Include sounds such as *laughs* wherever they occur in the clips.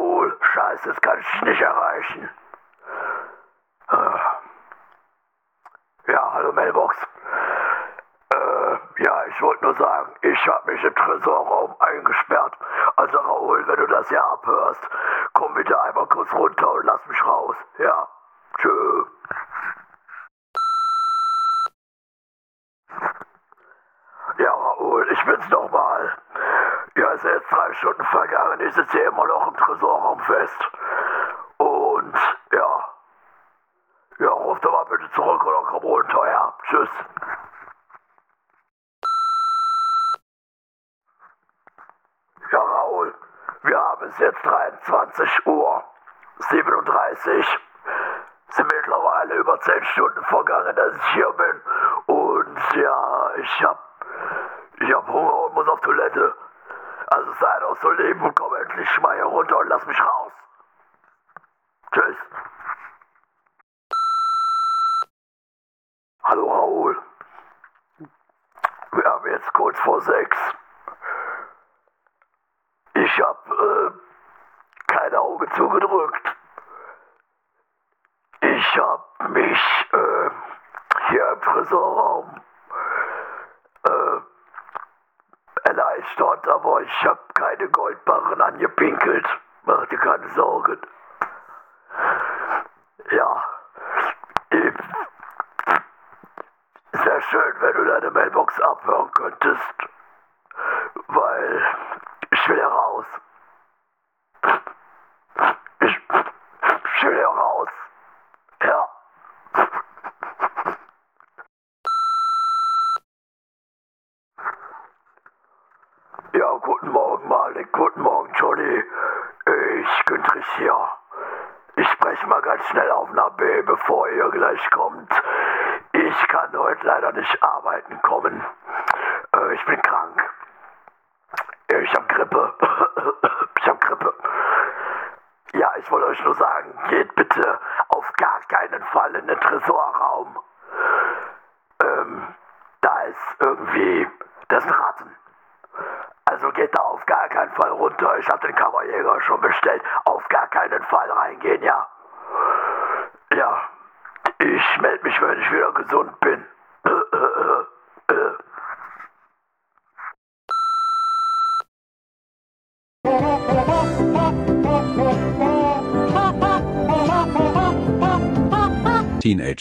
Raoul, scheiße, das kann ich nicht erreichen. Ah. Ja, hallo Mailbox. Äh, ja, ich wollte nur sagen, ich habe mich im Tresorraum eingesperrt. Also Raoul, wenn du das hier abhörst, komm bitte einmal kurz runter und lass mich raus. Ja, tschö. Ja, Raoul, ich bin's nochmal. Ja, drei Stunden vergangen. Ich sitze hier immer noch im Tresorraum fest. Und ja. Ja, ruf doch mal bitte zurück oder komm runter, ja. Tschüss. Ja, Raoul, wir haben es jetzt 23 Uhr 37. Sind mittlerweile über 10 Stunden vergangen, dass ich hier bin. Und ja, ich hab, ich hab Hunger und muss auf Toilette. Also sei doch so lieb und komm endlich mal hier runter und lass mich raus. Tschüss. Hallo Raoul. Wir haben jetzt kurz vor sechs. Ich hab äh, kein Auge zugedrückt. Ich hab mich äh, hier im Tresorraum äh, erleichtert, aber ich hab keine Goldbarren angepinkelt. Mach dir keine Sorgen. Ja. Ich, sehr schön, wenn du deine Mailbox abhören könntest. Weil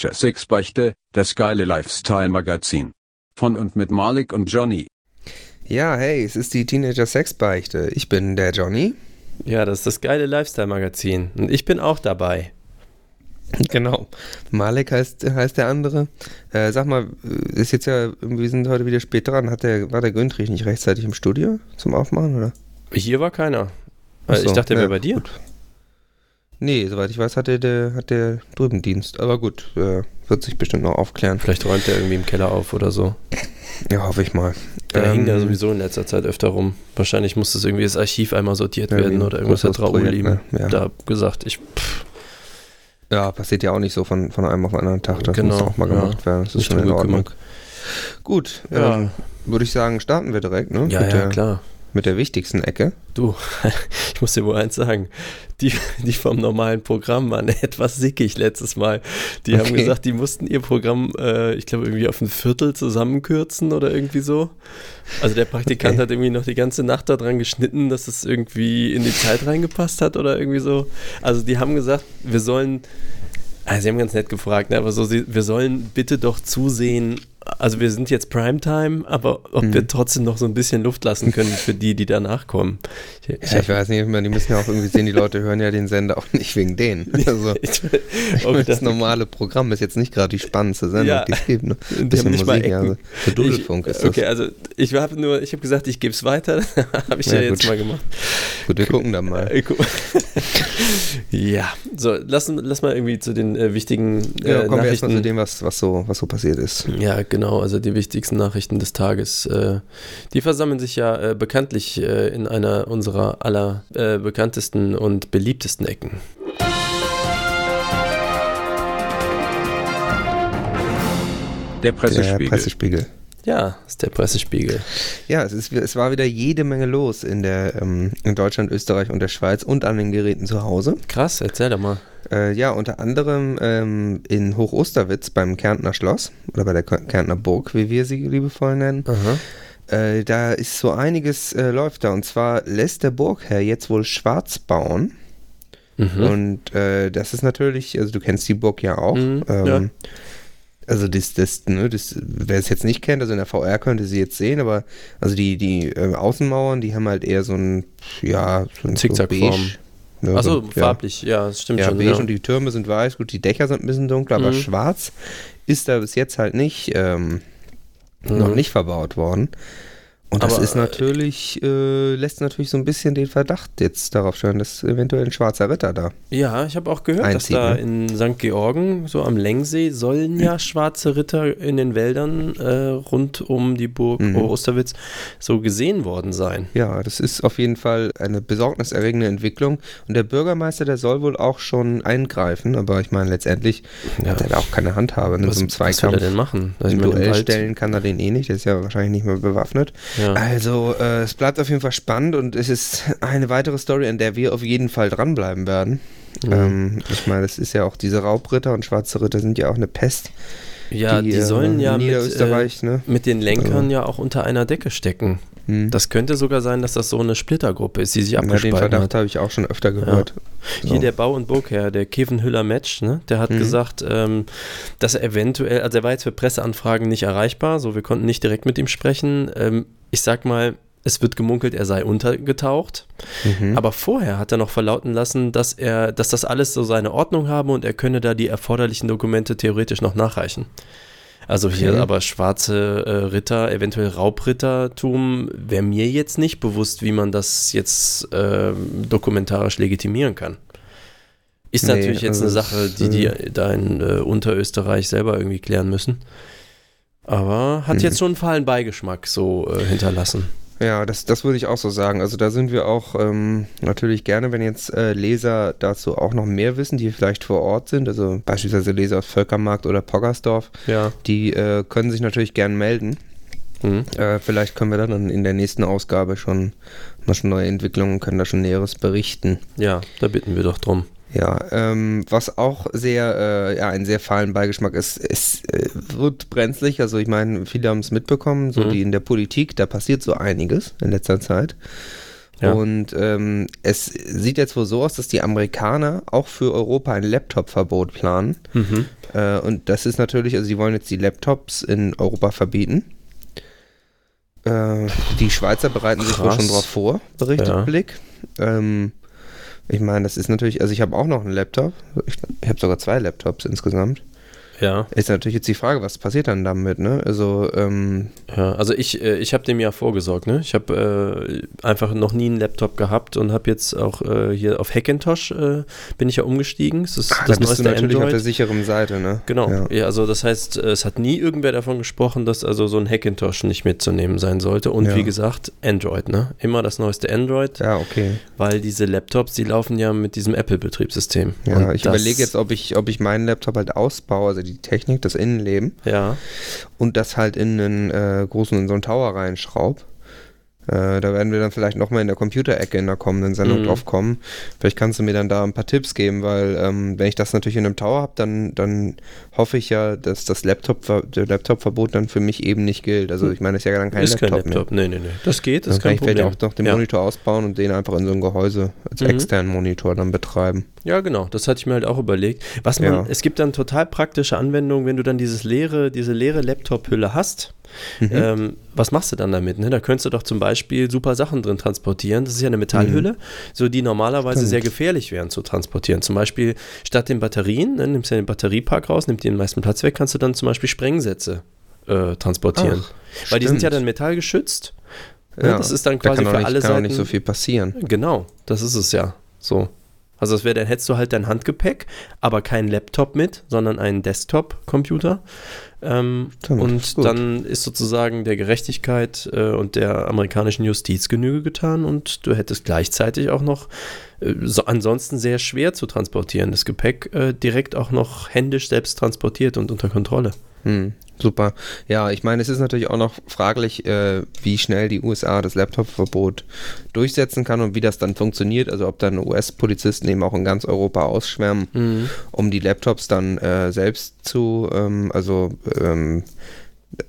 Teenager Six Beichte, das geile Lifestyle Magazin. Von und mit Malik und Johnny. Ja, hey, es ist die Teenager Sex Beichte. Ich bin der Johnny. Ja, das ist das geile Lifestyle-Magazin. Und ich bin auch dabei. Genau. Malik heißt, heißt der andere. Äh, sag mal, ist jetzt ja, wir sind heute wieder spät dran. Hat der, war der Güntrich nicht rechtzeitig im Studio zum Aufmachen, oder? Hier war keiner. Ich so, dachte, er ja, wäre bei dir. gut. Nee, soweit ich weiß, hat der, der, hat der drüben Dienst. Aber gut, äh, wird sich bestimmt noch aufklären. Vielleicht räumt er irgendwie im Keller auf oder so. Ja, hoffe ich mal. Er Ähm, hing da sowieso in letzter Zeit öfter rum. Wahrscheinlich muss das irgendwie das Archiv einmal sortiert Ja, werden oder irgendwas hat Raoul Projekt, ihm ne? Ja. da gesagt. Ich, pff, Ja, passiert ja auch nicht so von, von einem auf den anderen Tag. Das Genau, muss auch mal ja. gemacht werden. Das ist Nicht schon in Ordnung. Gut, Ja. ähm, würde ich sagen, starten wir direkt, ne? ja, mit, ja, klar. Mit der wichtigsten Ecke. Du, *laughs* ich muss dir wohl eins sagen. Die, die vom normalen Programm waren *laughs* etwas sickig letztes Mal. Die haben Okay. gesagt, die mussten ihr Programm, äh, ich glaube, irgendwie auf ein Viertel zusammenkürzen oder irgendwie so. Also der Praktikant Okay. hat irgendwie noch die ganze Nacht daran geschnitten, dass es irgendwie in die Zeit reingepasst hat oder irgendwie so. Also die haben gesagt, wir sollen, also sie haben ganz nett gefragt, ne, aber so, wir sollen bitte doch zusehen, also wir sind jetzt Primetime, aber ob Mhm. wir trotzdem noch so ein bisschen Luft lassen können für die, die danach kommen. Ich, ich Ja, ich weiß nicht, die müssen ja auch irgendwie sehen, die Leute hören ja den Sender auch nicht wegen denen. *laughs* Also, ich, meine, *laughs* das gedacht, normale Programm ist jetzt nicht gerade die spannendste Sendung, Ja. die es gibt. Ne? *laughs* Die haben Bisschen nicht mal Musik, ja, also für Dudelfunk ist das. Okay, also ich habe nur, ich habe gesagt, ich gebe es weiter. habe ich ja, Ja, jetzt mal gemacht. Gut, wir gucken dann mal. Äh, ja, so, lass, lass mal irgendwie zu den äh, wichtigen äh, Ja, kommen wir erstmal zu Nachrichten. dem, was, was, so, was so passiert ist. Ja, genau, also die wichtigsten Nachrichten des Tages. Äh, die versammeln sich ja äh, bekanntlich äh, in einer unserer aller äh, bekanntesten und beliebtesten Ecken. Der Der Pressespiegel. Ja, ist der Pressespiegel. Ja, es, ist, es war wieder jede Menge los in, der, ähm, in Deutschland, Österreich und der Schweiz und an den Geräten zu Hause. Krass, erzähl doch mal. Äh, ja, unter anderem ähm, in Hochosterwitz beim Kärntner Schloss oder bei der Kärntner Burg, wie wir sie liebevoll nennen. Äh, da ist so einiges äh, läuft da und zwar lässt der Burgherr jetzt wohl schwarz bauen. Mhm. Und äh, das ist natürlich, also du kennst die Burg ja auch. Mhm, ähm, ja. Also das, das, ne, das, wer es jetzt nicht kennt, also in der VR könnte sie jetzt sehen, aber also die, die äh, Außenmauern, die haben halt eher so ein, ja, so ein Zickzackform. So beige, ne, Achso, so, ja. farblich, ja, das stimmt Ja, schon. beige Ja. und die Türme sind weiß, gut, die Dächer sind ein bisschen dunkler, aber Mhm. schwarz ist da bis jetzt halt nicht, ähm, Mhm. noch nicht verbaut worden. Und das Aber, ist natürlich, äh, lässt natürlich so ein bisschen den Verdacht jetzt darauf stellen, dass eventuell ein schwarzer Ritter da. Ja, ich habe auch gehört, Einzieht, dass da ne? in St. Georgen, so am Längsee, sollen ja schwarze Ritter in den Wäldern äh, rund um die Burg Mhm. Osterwitz so gesehen worden sein. Ja, das ist auf jeden Fall eine besorgniserregende Entwicklung. Und der Bürgermeister, der soll wohl auch schon eingreifen, aber ich meine, letztendlich Ja. hat er da auch keine Handhabe. In Was, so einem was will er Zweikampf, denn machen? Also im Duell stellen kann er den eh nicht, der ist ja wahrscheinlich nicht mehr bewaffnet. Ja. Also, äh, es bleibt auf jeden Fall spannend und es ist eine weitere Story, an der wir auf jeden Fall dranbleiben werden. Mhm. Ähm, ich meine, das ist ja auch diese Raubritter und schwarze Ritter sind ja auch eine Pest. Ja, die, äh, sollen ja in mit, äh, ne? mit den Lenkern ja auch unter einer Decke stecken. Hm. Das könnte sogar sein, dass das so eine Splittergruppe ist, die sich ja, den abgespalten Verdacht habe ich auch schon öfter gehört. So. Hier der Bau- und Burgherr, der Kevin Hüller-Match, ne, der hat Mhm. gesagt, ähm, dass er eventuell, also er war jetzt für Presseanfragen nicht erreichbar, so wir konnten nicht direkt mit ihm sprechen. Ähm, ich sag mal, es wird gemunkelt, er sei untergetaucht. Mhm. Aber vorher hat er noch verlauten lassen, dass er, dass das alles so seine Ordnung habe und er könne da die erforderlichen Dokumente theoretisch noch nachreichen. Also hier Okay. aber schwarze äh, Ritter, eventuell Raubrittertum, wäre mir jetzt nicht bewusst, wie man das jetzt ähm, dokumentarisch legitimieren kann. Ist Nee, natürlich jetzt also eine es, Sache, die die da in äh, Unterösterreich selber irgendwie klären müssen. Aber hat Mhm. jetzt schon einen fahlen Beigeschmack so äh, hinterlassen. Ja, das, das würde ich auch so sagen. Also da sind wir auch ähm, natürlich gerne, wenn jetzt äh, Leser dazu auch noch mehr wissen, die vielleicht vor Ort sind, also beispielsweise Leser aus Völkermarkt oder Poggersdorf, Ja. die äh, können sich natürlich gern melden. Mhm. Äh, vielleicht können wir dann in der nächsten Ausgabe schon mal schon neue Entwicklungen können da schon Näheres berichten. Ja, da bitten wir doch drum. Ja, ähm, was auch sehr, äh, ja, einen sehr fahlen Beigeschmack ist, es äh, wird brenzlig. Also ich meine, viele haben es mitbekommen, so Mhm. die in der Politik, da passiert so einiges in letzter Zeit. Ja. Und ähm, es sieht jetzt wohl so aus, dass die Amerikaner auch für Europa ein Laptop-Verbot planen. Mhm. Äh, und das ist natürlich, also die wollen jetzt die Laptops in Europa verbieten. Äh, die Schweizer bereiten sich wohl Krass. schon drauf vor, berichtet Ja. Blick. Ähm, ich meine, das ist natürlich, also ich habe auch noch einen Laptop. Ich, ich habe sogar zwei Laptops insgesamt. Ja, Ist natürlich jetzt die Frage, was passiert dann damit, ne? Also, ähm, ja, also ich, äh, ich habe dem ja vorgesorgt, ne? Ich habe äh, einfach noch nie einen Laptop gehabt und habe jetzt auch äh, hier auf Hackintosh äh, bin ich ja umgestiegen. Das ist ah, das da bist du neueste natürlich auf Android. der sicheren Seite, ne? Genau, Ja. ja. also das heißt, äh, es hat nie irgendwer davon gesprochen, dass also so ein Hackintosh nicht mitzunehmen sein sollte. Und Ja. wie gesagt, Android, ne? Immer das neueste Android, Ja, okay. weil diese Laptops, die laufen ja mit diesem Apple-Betriebssystem. Ja, Und ich überlege jetzt, ob ich, ob ich meinen Laptop halt ausbaue, also die Technik, das Innenleben, Ja, und das halt in einen äh, großen, in so einen Tower reinschraub. Äh, da werden wir dann vielleicht nochmal in der Computerecke in der kommenden Sendung Mhm. drauf kommen. Vielleicht kannst du mir dann da ein paar Tipps geben, weil ähm, wenn ich das natürlich in einem Tower habe, dann, dann hoffe ich ja, dass das Laptop, der Laptop-Verbot dann für mich eben nicht gilt. Also ich meine, das ist ja dann kein ist Laptop, kein Laptop. Nee, nee, nee. Das geht, mehr. das Dann ist kann kein ich vielleicht Problem. auch noch den ja. Monitor ausbauen und den einfach in so ein Gehäuse als Mhm. externen Monitor dann betreiben. Ja, genau, das hatte ich mir halt auch überlegt. Was man, Ja. es gibt dann total praktische Anwendungen, wenn du dann dieses leere, diese leere Laptop-Hülle hast. Mhm. Ähm, was machst du dann damit? Ne? Da könntest du doch zum Beispiel super Sachen drin transportieren. Das ist ja eine Metallhülle, so die normalerweise Mhm. Stimmt. sehr gefährlich wären zu transportieren. Zum Beispiel statt den Batterien, ne, nimmst du ja den Batteriepark raus, nimmt dir den meisten Platz weg, kannst du dann zum Beispiel Sprengsätze äh, transportieren. Ach, Weil die sind ja stimmt. dann metallgeschützt. Ne? Das ist dann da quasi kann auch für nicht, alle kann Seiten. nicht so viel passieren. Genau, das ist es ja. So. Also das wäre, dann hättest du halt dein Handgepäck, aber keinen Laptop mit, sondern einen Desktop-Computer. Ähm, und gut. dann ist sozusagen der Gerechtigkeit äh, und der amerikanischen Justiz Genüge getan und du hättest gleichzeitig auch noch äh, so, ansonsten sehr schwer zu transportieren. Das Gepäck äh, direkt auch noch händisch selbst transportiert und unter Kontrolle. Hm. Super. Ja, ich meine, es ist natürlich auch noch fraglich, äh, wie schnell die USA das Laptop-Verbot durchsetzen kann und wie das dann funktioniert. Also ob dann US-Polizisten eben auch in ganz Europa ausschwärmen, Mhm. um die Laptops dann äh, selbst zu, ähm, also ähm,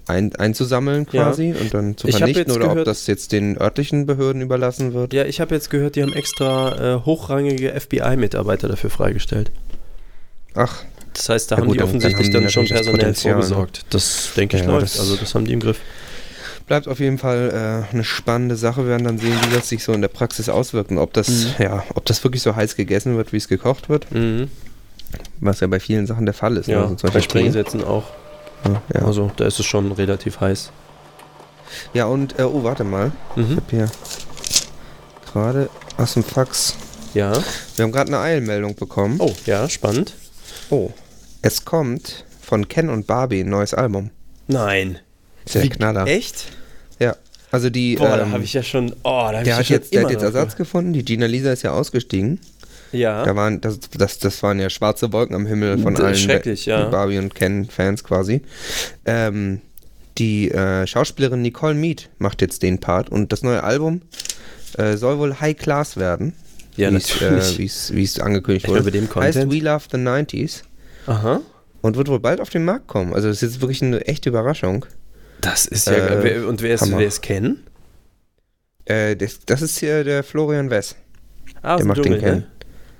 ein, einzusammeln Ja. quasi und dann zu vernichten oder ob gehört- das jetzt den örtlichen Behörden überlassen wird. Ja, ich habe jetzt gehört, die haben extra äh, hochrangige FBI-Mitarbeiter dafür freigestellt. Ach, Das heißt, da Ja haben gut, die dann- dann offensichtlich dann, die schon natürlich das personell Potenzial, ne? vorgesorgt. Das denke ich Ja, läuft. das- also das haben die im Griff. bleibt auf jeden Fall äh, eine spannende Sache. Wir werden dann sehen, wie das sich so in der Praxis auswirkt und ob das, Mhm. ja, ob das wirklich so heiß gegessen wird, wie es gekocht wird, Mhm. was ja bei vielen Sachen der Fall ist. ne? Ja, Also zum bei. Springsätzen auch. Ja, ja. Also da ist es schon relativ heiß. ja, und, äh, oh, warte mal. Ich Mhm. habe hier gerade aus dem Fax. Ja. Wir haben gerade eine Eilmeldung bekommen. Oh, ja, spannend. Oh. Es kommt von Ken und Barbie ein neues Album. Nein. Ist ja der Knaller. Echt? Ja. Also die. Boah, da ähm, habe ich ja schon. Oh, da habe ich ja hat schon jetzt, der hat jetzt Ersatz gefunden. Die Gina Lisa ist ja ausgestiegen. Da Ja. waren, das, das, das waren ja schwarze Wolken am Himmel von allen schrecklich, ja. Barbie und Ken-Fans quasi. Ähm, die äh, Schauspielerin Nicole Mead macht jetzt den Part und das neue Album äh, soll wohl High Class werden. Ja, wie es, natürlich. Äh, wie es- angekündigt wurde. heißt? We Love the 90s Aha. und wird wohl bald auf den Markt kommen. Also das ist jetzt wirklich eine echte Überraschung. Das ist ja. Äh, wer, und wer ist, Ken? Äh, das, das ist hier der Florian Wess. Ah, Der macht den Dschungel, Ken. ne?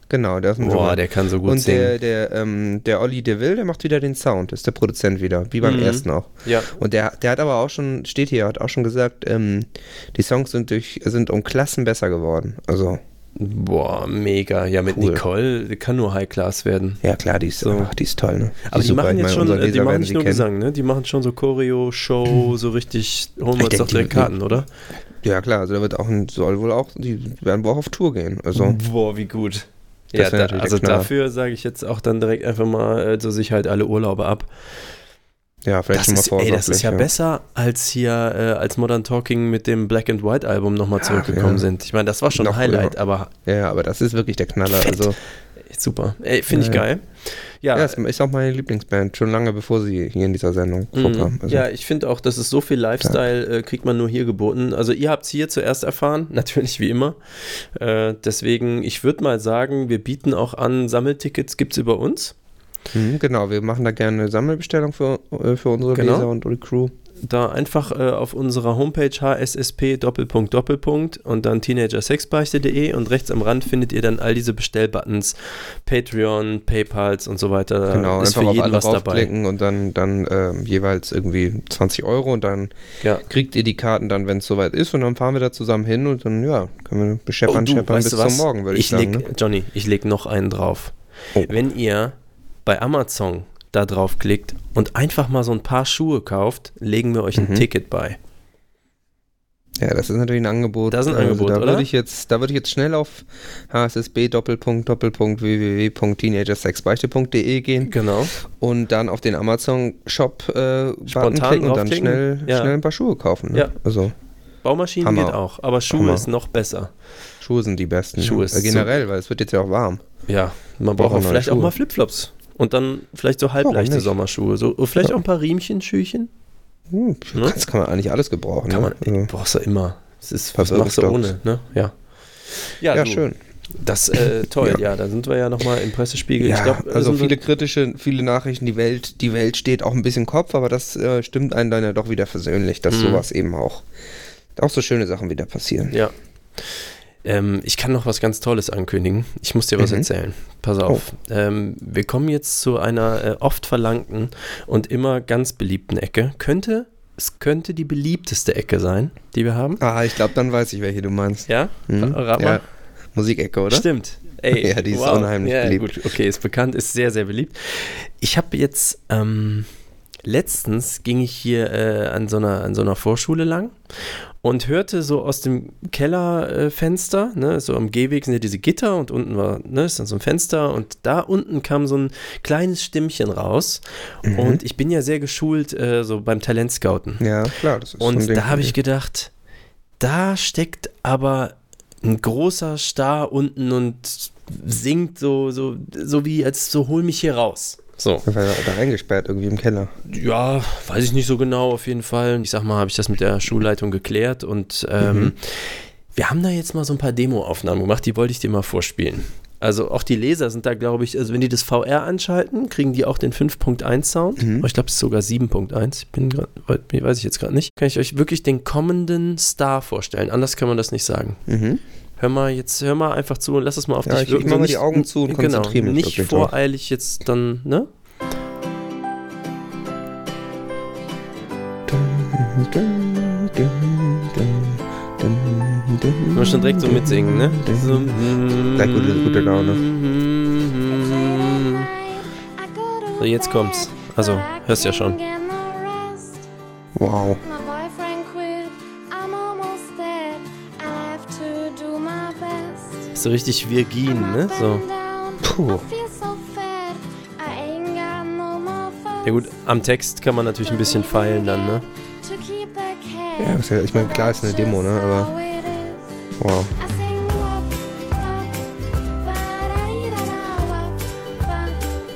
Genau, der ist ein Boah, der kann so gut Und singen. der, der, ähm, der Olli DeVille, der macht wieder den Sound, ist der Produzent wieder, wie beim Mhm. ersten auch. ja. Und der, der hat aber auch schon, steht hier, hat auch schon gesagt, ähm, die Songs sind durch, sind um Klassen besser geworden. Also, Boah, mega. Ja, mit Cool. Nicole die kann nur High Class werden. ja klar, die ist, So. einfach, die ist toll, ne? Aber ist die machen jetzt schon, äh, die machen nicht nur kennen. Gesang, ne? Die machen schon so Choreo, Show, *clears throat* so richtig, holen wir uns doch direkt die- Karten, oder? Ja klar, also da wird auch, ein- soll wohl auch, die werden wohl auch auf Tour gehen. Also, Boah, wie gut. Das Ja, da, also dafür sage ich jetzt auch dann direkt einfach mal, also sich halt alle Urlaube ab. Ja, vielleicht Das schon mal ist, ey, das ist ja, vorsorglich, besser, als hier, äh, als Modern Talking mit dem Black and White Album nochmal Ach, zurückgekommen ja. sind. Ich meine, das war schon Noch ein Highlight, aber Ja, ja, aber das ist wirklich der Knaller. Fett. Also, super. Ey, finde ich Ja, geil. Ja, ja, ist auch meine Lieblingsband, schon lange bevor sie hier in dieser Sendung Mhm. vorkam. Also, Ja, ich finde auch, dass es so viel Lifestyle äh, kriegt man nur hier geboten. Also ihr habt es hier zuerst erfahren, *laughs* natürlich wie immer. Äh, deswegen, ich würde mal sagen, wir bieten auch an, Sammeltickets gibt es über uns. Mhm, genau, wir machen da gerne eine Sammelbestellung für, äh, für unsere Genau. Leser und die Crew. Da einfach äh, auf unserer Homepage hssp Doppelpunkt Doppelpunkt und dann teenagersexbeichte.de und rechts am Rand findet ihr dann all diese Bestellbuttons, Patreon, Paypals und so weiter. Genau, ist einfach für auf jeden alle was dabei. raufklicken und dann, dann ähm, jeweils irgendwie 20 Euro und dann Ja. kriegt ihr die Karten dann, wenn es soweit ist und dann fahren wir da zusammen hin und dann, ja, können wir bescheppern, Oh, du, scheppern bis zum Morgen, würde ich, ich sagen. leg, Ne? Johnny, ich leg noch einen drauf. Oh. Wenn ihr bei Amazon da drauf klickt und einfach mal so ein paar Schuhe kauft, legen wir euch ein Mhm. Ticket bei. Ja, das ist natürlich ein Angebot. Das ist ein Also Angebot, da oder? Würde ich jetzt, da würde ich jetzt schnell auf hssb Doppelpunkt Doppelpunkt www.teenagersexbeichte.de gehen Genau. und dann auf den Amazon Shop äh, Button klicken und dann schnell, Ja. schnell ein paar Schuhe kaufen. Ne? Ja. Also Baumaschinen Hammer. geht auch, aber Schuhe Hammer. ist noch besser. Schuhe sind die besten. Schuhe ist äh, generell, weil es wird jetzt ja auch warm. Ja, man braucht auch vielleicht auch Schuhe. mal Flipflops. Und dann vielleicht so halbleichte? Sommerschuhe. So, und vielleicht Ja. auch ein paar Riemchen, Schüchen. Hm, Ne? Das kann man eigentlich alles gebrauchen. Kann ne? man, Also, brauchst du immer. Das ist, Was was machst du ohne, ne? Ja. Ja, ja, du, schön. Das äh, toll, Ja. ja. da sind wir ja nochmal im Pressespiegel. Ja, ich glaub, also viele kritische, viele Nachrichten, die Welt, die Welt steht auch ein bisschen Kopf, aber das äh, stimmt einen dann ja doch wieder versöhnlich, dass Mhm. sowas eben auch, auch so schöne Sachen wieder passieren. Ja. Ähm, ich kann noch was ganz Tolles ankündigen. Ich muss dir was Mhm. erzählen. Pass auf. Ähm, wir kommen jetzt zu einer äh, oft verlangten und immer ganz beliebten Ecke. Könnte, es könnte die beliebteste Ecke sein, die wir haben. Ah, ich glaube, dann weiß ich, welche du meinst. Ja? Mhm. Rat mal. Ja. Musikecke, oder? Stimmt. Ey, *laughs* Ja, die ist unheimlich ja, beliebt. Gut, okay, ist bekannt, ist sehr, sehr beliebt. Ich habe jetzt, ähm, letztens ging ich hier äh, an, so einer, an so einer Vorschule lang und hörte so aus dem Kellerfenster, ne, so am Gehweg sind ja diese Gitter und unten war, ne, ist dann so ein Fenster und da unten kam so ein kleines Stimmchen raus Mhm. und ich bin ja sehr geschult äh, so beim Talentscouten. Ja, klar. Das ist so Und Ding da habe ich gedacht, da steckt aber ein großer Star unten und singt so, so, so wie als so hol mich hier raus. So. War da eingesperrt irgendwie im Keller. Ja, weiß ich nicht so genau, auf jeden Fall. Ich sag mal, habe ich das mit der Schulleitung geklärt und ähm, Mhm. wir haben da jetzt mal so ein paar Demo-Aufnahmen gemacht, die wollte ich dir mal vorspielen. Also auch die Leser sind da, glaube ich, also wenn die das VR anschalten, kriegen die auch den 5.1 Sound. Mhm. Ich glaube, es ist sogar 7.1. Ich bin gerade, weiß ich jetzt gerade nicht. Kann ich euch wirklich den kommenden Star vorstellen. Anders kann man das nicht sagen. Mhm. Hör mal jetzt, hör mal einfach zu und lass es mal auf Ja, dich ich- wirken. ich mach So mal die Augen zu und genau, konzentriere mich Nicht wirklich drauf. voreilig jetzt dann, ne? Du musst schon direkt so mitsingen, ne? So, Gleich gute, gute Laune. So, jetzt kommt's. Also, hörst ja schon. Wow. So richtig Virgin, ne? So. Puh. Ja gut, am Text kann man natürlich ein bisschen feilen dann, ne? Ja, ich meine, klar ist eine Demo, ne? Aber wow.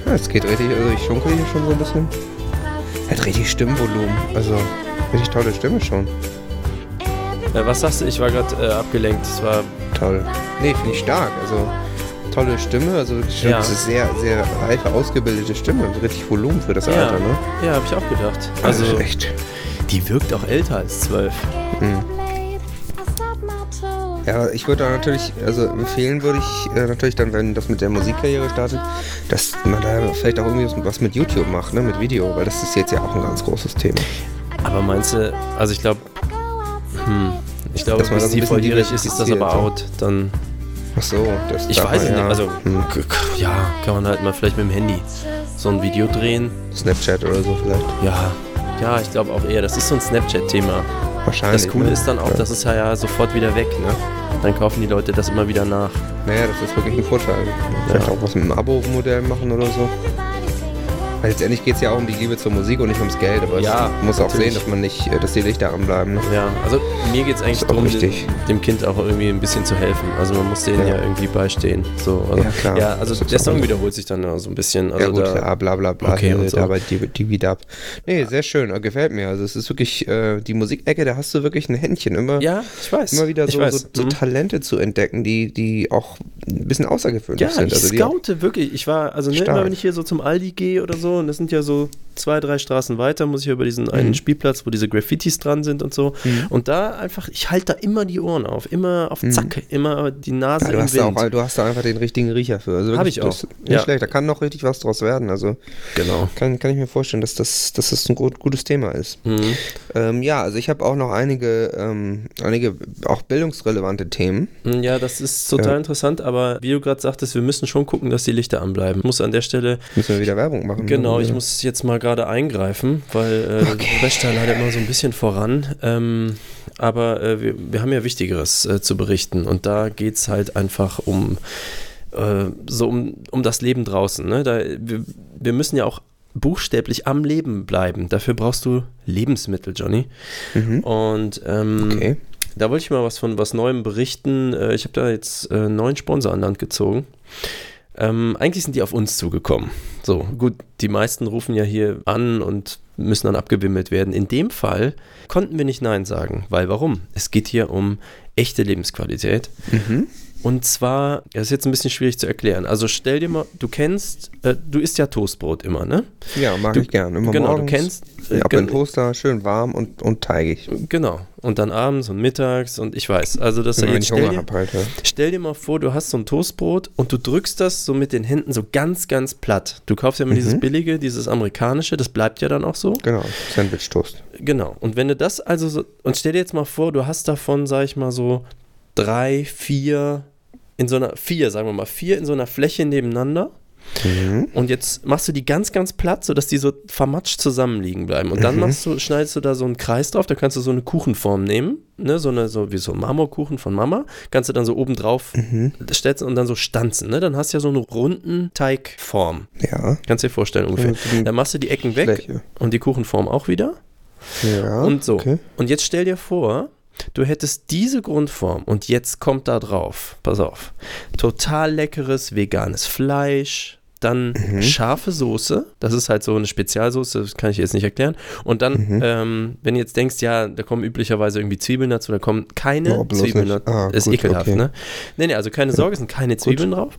Ja, es geht richtig, also ich schunkel hier schon so ein bisschen. Hat richtig Stimmvolumen. Also, richtig tolle Stimme schon. Äh, was sagst du? Ich war gerade äh, abgelenkt. Es war. Toll. Nee, finde ich stark. Also, tolle Stimme. Also, wirklich Ja. eine sehr, sehr reife, ausgebildete Stimme. Richtig Volumen für das Alter, ne? ja, habe ich auch gedacht. Also, Also, echt. die wirkt auch älter als zwölf. Ja, ich würde da natürlich, also empfehlen würde ich äh, natürlich dann, wenn das mit der Musikkarriere startet, dass man da vielleicht auch irgendwie was mit YouTube macht, ne, mit Video, weil das ist jetzt ja auch ein ganz großes Thema. Aber meinst du, also ich glaube, hm, ich glaube, Dass man bis die volljährig ist, ist das aber out. Dann, Ach so, das ich weiß es man nicht, ja, also, hm, ja, kann man halt mal vielleicht mit dem Handy so ein Video drehen. Snapchat oder so vielleicht. Ja, ja, ich glaube auch eher, das ist so ein Snapchat-Thema. Wahrscheinlich. Das Coole ne? ist dann auch, ja. das ist ja, ja sofort wieder weg, ne? Dann kaufen die Leute das immer wieder nach. Naja, das ist wirklich ein Vorteil. Vielleicht auch was mit dem Abo-Modell machen oder so. Weil letztendlich geht es ja auch um die Liebe zur Musik und nicht ums Geld, aber Ja, es muss auch sehen, dass man nicht, äh, dass die Lichter anbleiben. Ne? Ja, also mir geht es eigentlich darum, dem, dem Kind auch irgendwie ein bisschen zu helfen. Also man muss denen ja, Ja. irgendwie beistehen. So, also, Ja, klar. Ja, also der Song so. wiederholt sich dann ja so ein bisschen. Also ja gut, da, klar, bla bla bla, Okay, und so. da bei Dividab. Nee, sehr schön, gefällt mir. Also es ist wirklich, äh, die Musikecke, da hast du wirklich ein Händchen. Immer, ja, ich weiß. immer wieder so, so, so Mhm. Talente zu entdecken, die, die auch ein bisschen außergewöhnlich Ja, sind. ich Also die scoute wirklich. Ich war, also ne, immer wenn ich hier so zum Aldi gehe oder so, und das sind ja so zwei, drei Straßen weiter, muss ich über diesen einen Mhm. Spielplatz, wo diese Graffitis dran sind und so. Und da einfach, ich halte da immer die Ohren auf, immer auf Zack, immer die Nase Mhm. ja, du, im hast da Wind. auch, du hast da einfach den richtigen Riecher für. Also Hab wirklich, ich auch. Nicht Ja. schlecht, da kann noch richtig was draus werden. Also genau. kann, kann ich mir vorstellen, dass das, dass das ein gut, gutes Thema ist. Mhm. Ähm, ja, also ich habe auch noch einige, ähm, einige auch bildungsrelevante Themen. Ja, das ist total Ja. interessant, aber wie du gerade sagtest, wir müssen schon gucken, dass die Lichter anbleiben. Ich muss an der Stelle, Müssen wir wieder Werbung machen. genau, ne? ich muss jetzt mal gerade eingreifen, weil äh, okay. prescht da leider immer so ein bisschen voran. Ähm, aber äh, wir, wir haben ja Wichtigeres äh, zu berichten und da geht es halt einfach um äh, so um, um das Leben draußen. Ne? Da, wir, wir müssen ja auch buchstäblich am Leben bleiben. Dafür brauchst du Lebensmittel, Johnny. Und ähm, Okay. da wollte ich mal was von was Neuem berichten. Äh, Ich habe da jetzt äh, neuen Sponsor an Land gezogen. Ähm, eigentlich sind die auf uns zugekommen. So, gut, die meisten rufen ja hier an und müssen dann abgewimmelt werden. In dem Fall konnten wir nicht Nein sagen, weil warum? Es geht hier um echte Lebensqualität. Mhm. Und zwar, das ist jetzt ein bisschen schwierig zu erklären. Also stell dir mal, du kennst, äh, du isst ja Toastbrot immer, ne? Ja, mag Du- ich gern. Immer genau, du morgens. kennst- Ja, ab gen- den Toaster, schön warm und, und teigig. Genau. Und dann abends und mittags und ich weiß. Also das Wenn jetzt ich stell dir, habe halt. Ja. Stell dir mal vor, du hast so ein Toastbrot und du drückst das so mit den Händen so ganz, ganz platt. Du kaufst ja immer dieses billige, dieses amerikanische, das bleibt ja dann auch so. Genau, Sandwich-Toast. Genau. Und wenn du das also so, und stell dir jetzt mal vor, du hast davon, sag ich mal so, drei, vier, in so einer, vier, sagen wir mal, vier in so einer Fläche nebeneinander. Mhm. Und jetzt machst du die ganz, ganz platt, sodass die so vermatscht zusammenliegen bleiben. Und dann machst du, schneidest du da so einen Kreis drauf, da kannst du so eine Kuchenform nehmen, ne, so eine, so wie so ein Marmorkuchen von Mama, kannst du dann so oben drauf stellst und dann so stanzen, ne? Dann hast du ja so eine runden Teigform. Ja. Kannst du dir vorstellen ungefähr. Dann machst du die Ecken weg Fläche. und die Kuchenform auch wieder. Ja. Und so. Okay. Und jetzt stell dir vor, du hättest diese Grundform und jetzt kommt da drauf, pass auf, total leckeres veganes Fleisch, dann Mhm. scharfe Soße, das ist halt so eine Spezialsoße, das kann ich jetzt nicht erklären. Und dann, Mhm. ähm, wenn du jetzt denkst, ja, da kommen üblicherweise irgendwie Zwiebeln dazu, da kommen keine Oh, Zwiebeln dazu. Ah, ist gut, ekelhaft, okay. ne? Nee, nee, also keine Sorge, es sind keine Zwiebeln drauf.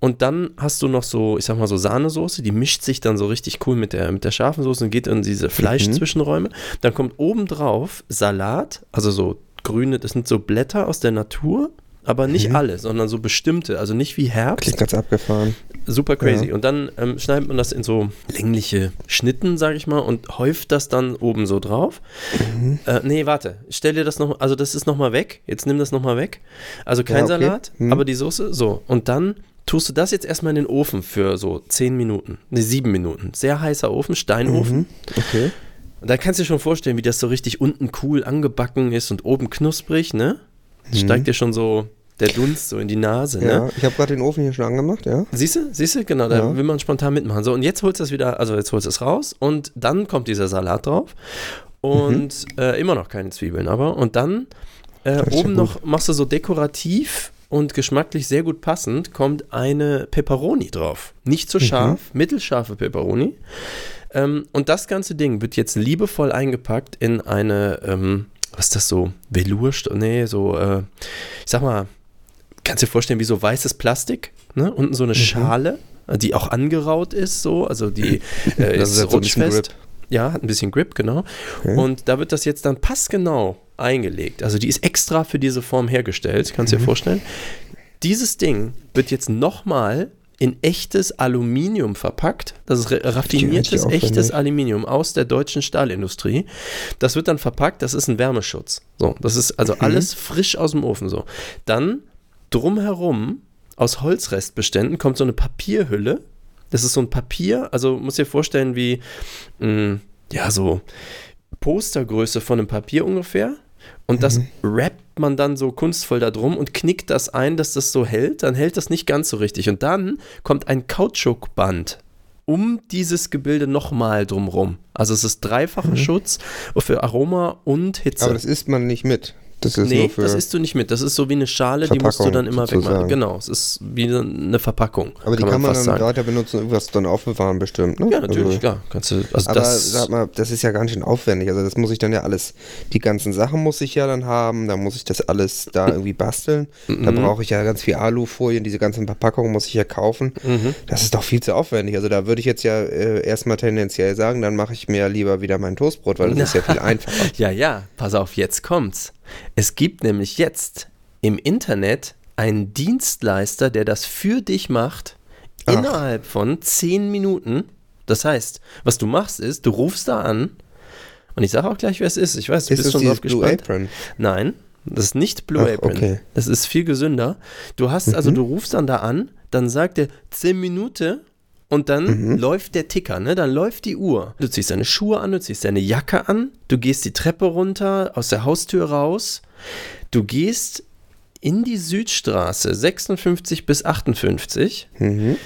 Und dann hast du noch so, ich sag mal so Sahnesoße, die mischt sich dann so richtig cool mit der, mit der scharfen Soße und geht in diese Fleischzwischenräume. Dann kommt obendrauf Salat, also so grüne, das sind so Blätter aus der Natur, aber nicht alle, sondern so bestimmte, also nicht wie Herbst. Klingt ganz abgefahren. Super crazy. Ja. Und dann ähm, schneidet man das in so längliche Schnitten, sag ich mal, und häuft das dann oben so drauf. Mhm. Äh, nee, warte. Stell dir das noch, also das ist nochmal weg. Jetzt nimm das nochmal weg. Also kein Ja, okay. Salat, Mhm. aber die Soße. So. Und dann tust du das jetzt erstmal in den Ofen für so 10 Minuten. Nee, 7 Minuten. Sehr heißer Ofen, Steinofen. Mhm. Okay. Und da kannst du dir schon vorstellen, wie das so richtig unten cool angebacken ist und oben knusprig, ne? Steigt dir schon so der Dunst so in die Nase, ne? Mhm. Ja, ich habe gerade den Ofen hier schon angemacht, ja. Siehst du, siehst du, genau, da Ja. will man spontan mitmachen. So, und jetzt holst du es wieder, also jetzt holst du es raus und dann kommt dieser Salat drauf und äh, immer noch keine Zwiebeln, aber und dann äh, Mhm. ja oben gut. noch machst du so dekorativ und geschmacklich sehr gut passend, kommt eine Peperoni drauf. Nicht Mhm. zu scharf, mittelscharfe Peperoni. Ähm, und das ganze Ding wird jetzt liebevoll eingepackt in eine, ähm, was ist das so, Velour, nee, so, äh, ich sag mal, kannst dir vorstellen, wie so weißes Plastik, ne? Unten so eine Mhm. Schale, die auch angeraut ist, so, also die *laughs* äh, Das ist ist so rutschfest. Ja, hat ein bisschen Grip, genau. Okay. Und da wird das jetzt dann passgenau eingelegt. Also die ist extra für diese Form hergestellt, kannst du Mhm. dir vorstellen. Dieses Ding wird jetzt nochmal in echtes Aluminium verpackt. Das ist ra- raffiniertes, echtes Aluminium aus der deutschen Stahlindustrie. Das wird dann verpackt, das ist ein Wärmeschutz. So, das ist also Mhm. alles frisch aus dem Ofen so. Dann drumherum aus Holzrestbeständen kommt so eine Papierhülle. Das ist so ein Papier, also muss dir vorstellen wie, mh, ja, so Postergröße von einem Papier ungefähr. Und das rappt man dann so kunstvoll da drum und knickt das ein, dass das so hält. Dann hält das nicht ganz so richtig. Und dann kommt ein Kautschukband um dieses Gebilde nochmal drumrum. Also es ist dreifacher Schutz für Aroma und Hitze. Aber das isst man nicht mit. Das ist nee, das isst du nicht mit. Das ist so wie eine Schale, die musst du Verpackung dann immer wegmachen. sozusagen. Genau, es ist wie eine Verpackung. aber die kann man, fast dann sagen. weiter benutzen, irgendwas dann aufbewahren bestimmt, ne? Ja, natürlich, Also, klar. Kannst du, also aber das, sag mal, das ist ja ganz schön aufwendig. Also das muss ich dann ja alles, die ganzen Sachen muss ich ja dann haben, da muss ich das alles da irgendwie basteln. Da Mhm. brauche ich ja ganz viel Alufolien, diese ganzen Verpackungen muss ich ja kaufen. Mhm. Das ist doch viel zu aufwendig. Also da würde ich jetzt ja äh, erstmal tendenziell sagen, dann mache ich mir lieber wieder mein Toastbrot, weil das ist ja viel *laughs* einfacher. Ja, ja, pass auf, jetzt kommt's. Es gibt nämlich jetzt im Internet einen Dienstleister, der das für dich macht, Ach. innerhalb von 10 Minuten. Das heißt, was du machst ist, du rufst da an und ich sage auch gleich, wer es ist. Ich weiß, du Ist bist schon drauf Blue gespannt. Apron? Nein, das ist nicht Blue Ach, Apron. okay. Mhm. Das ist viel gesünder. Du hast, also du rufst dann da an, dann sagt er 10 Minuten und dann Mhm. läuft der Ticker, ne? Dann läuft die Uhr. Du ziehst deine Schuhe an, du ziehst deine Jacke an, du gehst die Treppe runter, aus der Haustür raus, du gehst in die Südstraße 56 bis 58. Mhm.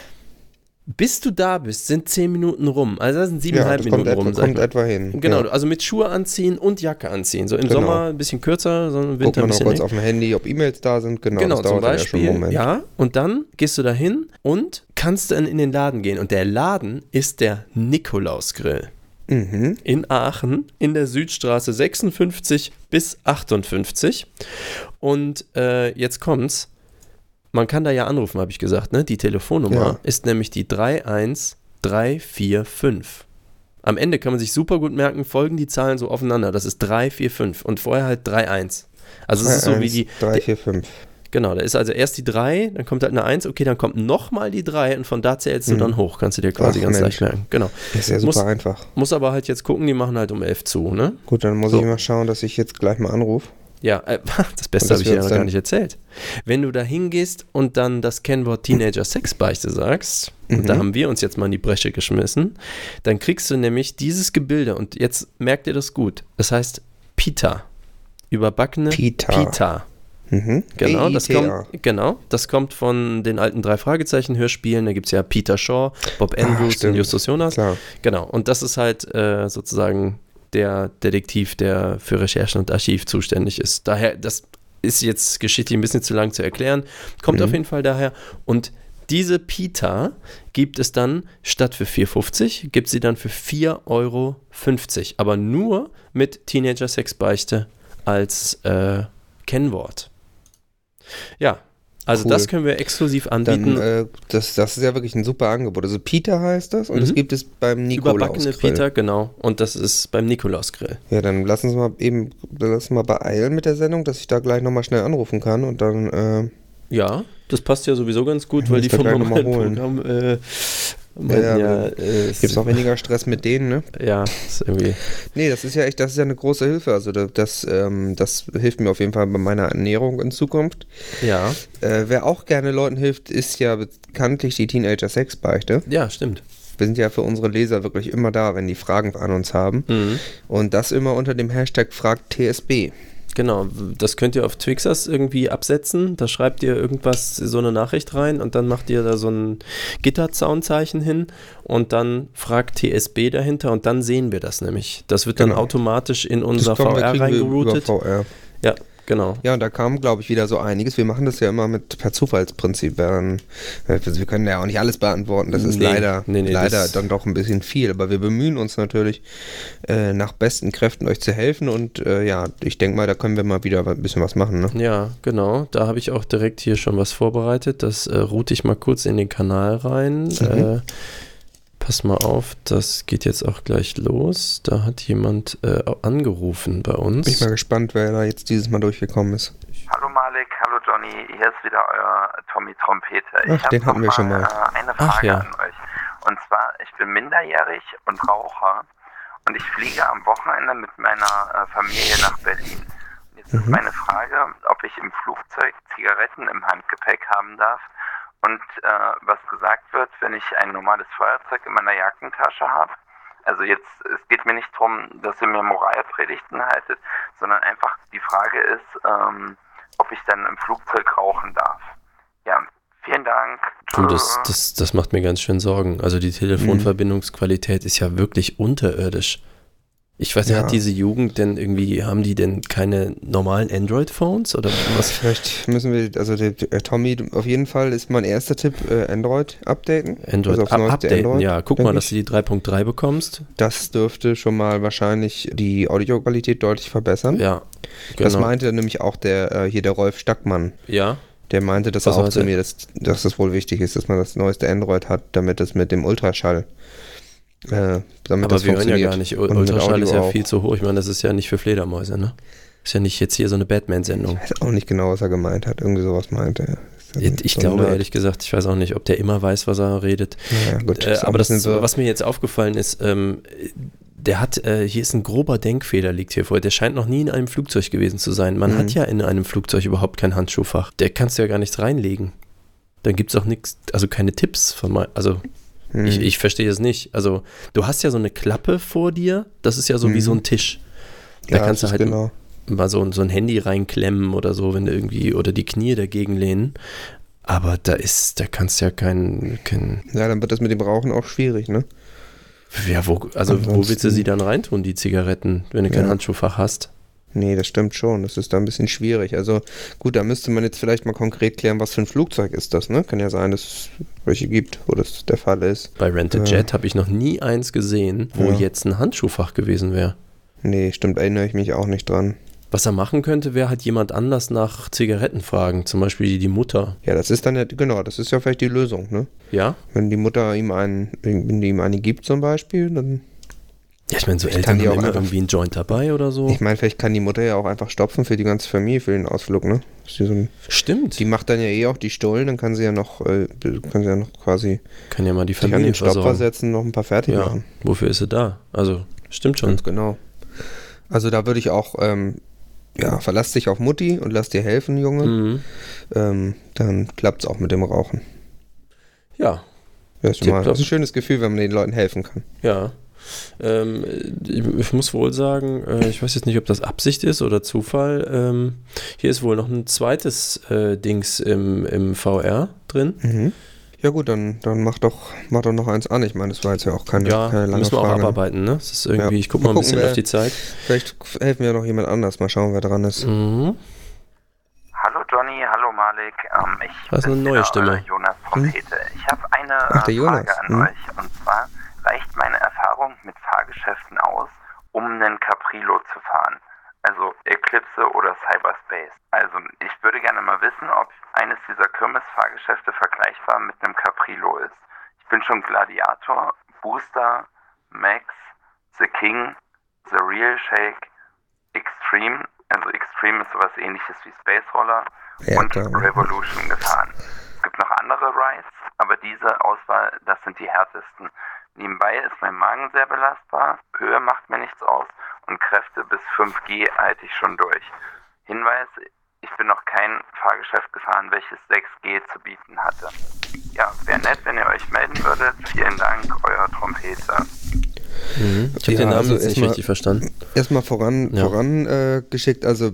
Bis du da bist, sind 10 Minuten rum. Also da sind Ja, siebeneinhalb das kommt, Minuten etwa, rum. ich kommt etwa hin. Genau, ja. also mit Schuhe anziehen und Jacke anziehen. So im Genau. Sommer ein bisschen kürzer, sondern im Guckt Winter ein man noch bisschen kurz auf dem Handy, ob E-Mails da sind. Genau, Genau, das zum ja Beispiel. Moment. Ja, und dann gehst du da hin und kannst dann in den Laden gehen. Und der Laden ist der Nikolausgrill Mhm. in Aachen in der Südstraße 56 bis 58. Und äh, jetzt kommt's. Man kann da ja anrufen, habe ich gesagt. Ne? Die Telefonnummer Ja. ist nämlich die 31345. Am Ende kann man sich super gut merken, folgen die Zahlen so aufeinander. Das ist 345 und vorher halt 31. Also es ist so wie die, 3, 4, 5. Genau, da ist also erst die 3, dann kommt halt eine 1, okay, dann kommt nochmal die 3 und von da zählst du Mhm. dann hoch, kannst du dir quasi Ach, ganz Mensch. leicht merken. Genau. Das ist ja super Muss- einfach. Muss aber halt jetzt gucken, die machen halt um 11 zu, ne? Gut, dann muss So. ich mal schauen, dass ich jetzt gleich mal anrufe. Ja, äh, *laughs* das Beste Und habe ich dir uns noch gar nicht erzählt. Wenn du da hingehst und dann das Kennwort Teenager Sexbeichte sagst, und da Mhm. haben wir uns jetzt mal in die Bresche geschmissen, dann kriegst du nämlich dieses Gebilde und jetzt merkt ihr das gut. Das heißt Pita. Überbackene Pita. Pita. Mhm. Genau, das kommt, genau, das kommt von den alten drei Fragezeichen-Hörspielen. Da gibt es ja Peter Shaw, Bob Andrews und stimmt. Justus Jonas. Klar. Genau, und das ist halt äh, sozusagen der Detektiv, der für Recherchen und Archiv zuständig ist. Daher, das ist jetzt geschichtlich ein bisschen zu lang zu erklären, kommt Mhm. auf jeden Fall daher. Und diese Pita gibt es dann statt für 4,50 gibt sie dann für 4,50 Euro. Aber nur mit Teenager-Sexbeichte als äh, Kennwort. Ja, also Cool. das können wir exklusiv anbieten. Dann, äh, das, das ist ja wirklich ein super Angebot. Also Peter heißt das und Mhm. das gibt es beim Nikolaus. Überbackene Pita, genau. Und das ist beim Nikolausgrill. Ja, dann lass uns mal eben, lass uns mal beeilen mit der Sendung, dass ich da gleich nochmal schnell anrufen kann und dann, äh, Ja, das passt ja sowieso ganz gut, weil die vom normalen holen. *laughs* Programm äh, Ja, ja, aber äh, es- auch weniger Stress mit denen, ne? ja, ist irgendwie. Nee, das ist ja echt, das ist ja eine große Hilfe. Also das, das, ähm, das hilft mir auf jeden Fall bei meiner Ernährung in Zukunft. Ja, Äh, wer auch gerne Leuten hilft, ist ja bekanntlich die Teenager-Sexbeichte. ja, stimmt. Wir sind ja für unsere Leser wirklich immer da, wenn die Fragen an uns haben. Mhm. Und das immer unter dem Hashtag FragtTSB. Genau, das könnt ihr auf Twixers irgendwie absetzen. Da schreibt ihr irgendwas, so eine Nachricht rein und dann macht ihr da so ein Gitterzaunzeichen hin und dann fragt TSB dahinter und dann sehen wir das nämlich. Das wird dann Genau. automatisch in unser VR reingeroutet. VR. Ja, genau. Ja, und da kam, glaube ich, wieder so einiges. Wir machen das ja immer mit per Zufallsprinzip. Äh, wir können ja auch nicht alles beantworten. Das ist Nee, leider, nee, nee, leider dann doch ein bisschen viel. Aber wir bemühen uns natürlich äh, nach besten Kräften euch zu helfen. Und äh, ja, ich denke mal, da können wir mal wieder ein bisschen was machen. Ne? Ja, genau. Da habe ich auch direkt hier schon was vorbereitet. Das äh, route ich mal kurz in den Kanal rein. Mhm. Pass mal auf, das geht jetzt auch gleich los. Da hat jemand äh, angerufen bei uns. Bin ich mal gespannt, wer da jetzt dieses Mal durchgekommen ist. Hallo Malik, hallo Johnny, hier ist wieder euer Tommy Trompete. Ach, hab den hatten wir schon mal. Eine Ach, Frage ja. an euch. Und zwar, ich bin minderjährig und Raucher und ich fliege am Wochenende mit meiner äh, Familie nach Berlin. Und Jetzt ist meine Frage, ob ich im Flugzeug Zigaretten im Handgepäck haben darf und äh, was gesagt wird, wenn ich ein normales Feuerzeug in meiner Jackentasche habe. Also jetzt, es geht mir nicht darum, dass ihr mir Moralpredigten haltet, sondern einfach die Frage ist, ähm, ob ich dann im Flugzeug rauchen darf. Ja, vielen Dank. Du, das, das, das macht mir ganz schön Sorgen. Also die Telefonverbindungsqualität ist ja wirklich unterirdisch. Ich weiß nicht, Ja. hat diese Jugend denn irgendwie, haben die denn keine normalen Android-Phones oder was? Vielleicht müssen wir, also der, der Tommy, auf jeden Fall ist mein erster Tipp, äh, Android updaten. Android Also up updaten, Android, ja. Guck mal, dass du die 3.3 bekommst. Das dürfte schon mal wahrscheinlich die Audioqualität deutlich verbessern. Ja, Das genau. meinte nämlich auch der, äh, hier der Rolf Stackmann. ja, Der meinte das Was auch zu mir, dass, dass das wohl wichtig ist, dass man das neueste Android hat, damit es mit dem Ultraschall, äh, aber das wir hören ja gar nicht. Und Ultraschall ist ja auch. viel zu hoch. Ich meine, das ist ja nicht für Fledermäuse, ne? Ist ja nicht jetzt hier so eine Batman-Sendung. Ich weiß auch nicht genau, was er gemeint hat. Irgendwie sowas meinte er. Ich so glaube ehrlich gesagt, ich weiß auch nicht, ob der immer weiß, was er redet. Ja, gut, Äh, aber das, so. was mir jetzt aufgefallen ist, ähm, der hat, äh, hier ist ein grober Denkfehler, liegt hier vor. Der scheint noch nie in einem Flugzeug gewesen zu sein. Man Mhm. hat ja in einem Flugzeug überhaupt kein Handschuhfach. Der kannst du ja gar nichts reinlegen. Dann gibt es auch nichts, also keine Tipps von mal. Also Hm. ich, ich verstehe es nicht. Also du hast ja so eine Klappe vor dir, das ist ja so wie Mhm. so ein Tisch. Da ja, kannst du halt genau. mal so, ein- so ein Handy reinklemmen oder so, wenn du irgendwie, oder die Knie dagegen lehnen. Aber da ist, da kannst du ja kein, kein Ja, dann wird das mit dem Rauchen auch schwierig, ne? Ja, wo, also wo willst du Ansonsten- sie dann reintun, die Zigaretten, wenn du kein Ja. Handschuhfach hast? Nee, das stimmt schon. Das ist da ein bisschen schwierig. Also gut, da müsste man jetzt vielleicht mal konkret klären, was für ein Flugzeug ist das, ne? Kann ja sein, dass es welche gibt, wo das der Fall ist. Bei Rent a Ja. Jet habe ich noch nie eins gesehen, wo Ja. jetzt ein Handschuhfach gewesen wäre. Nee, stimmt, erinnere ich mich auch nicht dran. Was er machen könnte, wäre halt jemand anders nach Zigaretten fragen, zum Beispiel die Mutter. Ja, das ist dann ja, genau, das ist ja vielleicht die Lösung, ne? Ja? Wenn die Mutter ihm einen, wenn die ihm eine gibt zum Beispiel, dann, Ja, ich meine, so Ich Eltern kann haben auch immer einfach- irgendwie einen Joint dabei oder so. ich meine, vielleicht kann die Mutter ja auch einfach stopfen für die ganze Familie, für den Ausflug, ne? So ein, Stimmt. die macht dann ja eh auch die Stollen, dann kann sie ja noch, äh, kann sie ja noch quasi Kann ja mal die Familie den Stopfer versorgen. setzen, noch ein paar fertig Ja, machen. wofür ist sie da? Also, stimmt schon. Ganz genau. Also da würde ich auch, ähm, ja, verlass dich auf Mutti und lass dir helfen, Junge. Mhm. Ähm, dann klappt es auch mit dem Rauchen. Ja, ist, das ist ein schönes Gefühl, wenn man den Leuten helfen kann. Ja. Ähm, ich, ich muss wohl sagen, äh, ich weiß jetzt nicht, ob das Absicht ist oder Zufall. Ähm, hier ist wohl noch ein zweites äh, Dings im, im VR drin. Mhm. Ja gut, dann, dann mach doch, mach doch noch eins an. Ich meine, das war jetzt ja auch keine, Ja, keine lange müssen wir auch Frage. abarbeiten, ne? Das ist irgendwie, Ja. ich guck mal ein bisschen gucken, auf die Zeit. Vielleicht helfen wir noch jemand anders. Mal schauen, wer dran ist. Mhm. Hallo Johnny, hallo Malik. Ähm, ich Das ist eine neue Stimme. Äh, Jonas Trompete. Ach, der Jonas. Frage an Hm. euch. Und zwar reicht meine Erfahrung mit Fahrgeschäften aus, um einen Caprilo zu fahren. Also Eclipse oder Cyberspace. Also ich würde gerne mal wissen, ob eines dieser Kirmes-Fahrgeschäfte vergleichbar mit einem Caprilo ist. Ich bin schon Gladiator, Booster, Max, The King, The Real Shake, Extreme, also Extreme ist sowas ähnliches wie Space Roller Ja, und. Revolution gefahren. Es gibt noch andere Rides, aber diese Auswahl, das sind die härtesten. Nebenbei ist mein Magen sehr belastbar, Höhe macht mir nichts aus und Kräfte bis 5G halte ich schon durch. Hinweis, ich bin noch kein Fahrgeschäft gefahren, welches 6G zu bieten hatte. Ja, wäre nett, wenn ihr euch melden würdet. Vielen Dank, euer Trompeter. Mhm. Ich habe Ja, den Namen also jetzt nicht erstmal- richtig verstanden. Erstmal voran, Ja. voran äh, geschickt, also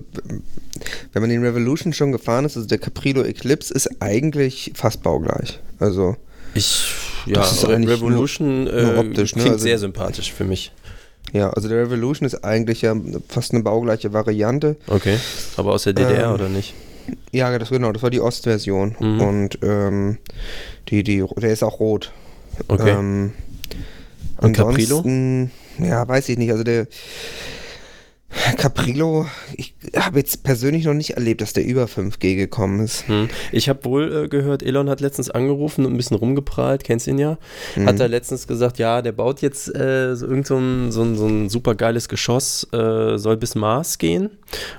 wenn man den Revolution schon gefahren ist, also der Caprilo Eclipse ist eigentlich fast baugleich. Also Ich, ja, Das ist eigentlich Revolution nur- nur äh, optisch, ne? klingt Also- sehr sympathisch für mich. ja, also der Revolution ist eigentlich ja fast eine baugleiche Variante. Okay, aber aus der DDR Ähm, oder nicht? Ja, das genau, das war die Ostversion Mhm. und ähm, die, die, der ist auch rot. Okay. Ähm, Und Caprilo? ansonsten, Ja, weiß ich nicht. Also der Caprilo, ich habe jetzt persönlich noch nicht erlebt, dass der über 5G gekommen ist. Hm. Ich habe wohl äh, gehört, Elon hat letztens angerufen und ein bisschen rumgeprahlt, kennst ihn ja. Hat er letztens gesagt, ja, der baut jetzt äh, so irgend so ein, so ein, so ein super geiles Geschoss, äh, soll bis Mars gehen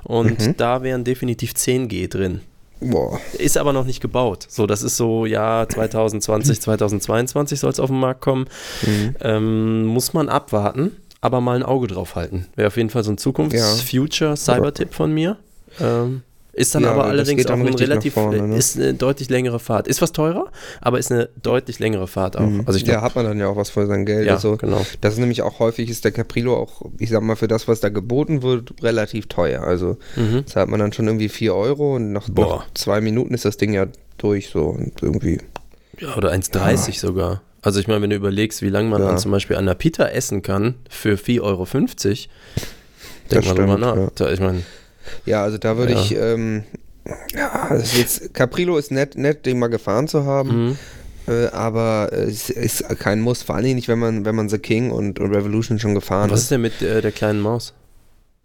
und da wären definitiv 10G drin. Boah. Ist aber noch nicht gebaut. So, das ist so, ja, 2020, 2022 soll es auf den Markt kommen. Ähm, muss man abwarten, aber mal ein Auge drauf halten. Wäre auf jeden Fall so ein Zukunfts-Future-Cyber-Tipp von mir. Ähm, ist dann Ja, aber allerdings auch dann ein richtig nach relativ, vorne, ne? ist eine deutlich längere Fahrt. Ist was teurer, aber ist eine deutlich längere Fahrt auch. Also ich ja, glaube, hat man dann ja auch was für sein Geld. Ja, also, genau. Das ist nämlich auch häufig, ist der Caprilo auch, ich sag mal, für das, was da geboten wird, relativ teuer. Also Mhm. zahlt man dann schon irgendwie 4 Euro und nach, nach zwei Minuten ist das Ding ja durch so und irgendwie. ja, oder 1,30 sogar. Also ich meine, wenn du überlegst, wie lange man Ja. dann zum Beispiel an der Pita essen kann für 4,50 Euro, denk Das mal drüber nach. ja. Da, ich meine, Ja, also da würde Ja. ich, ähm, ja, das ist jetzt, Caprilo ist nett, nett, den mal gefahren zu haben. mhm. Äh, aber es ist kein Muss, vor allem nicht, wenn man, wenn man The King und, und Revolution schon gefahren was ist. ist denn mit äh, der kleinen Maus?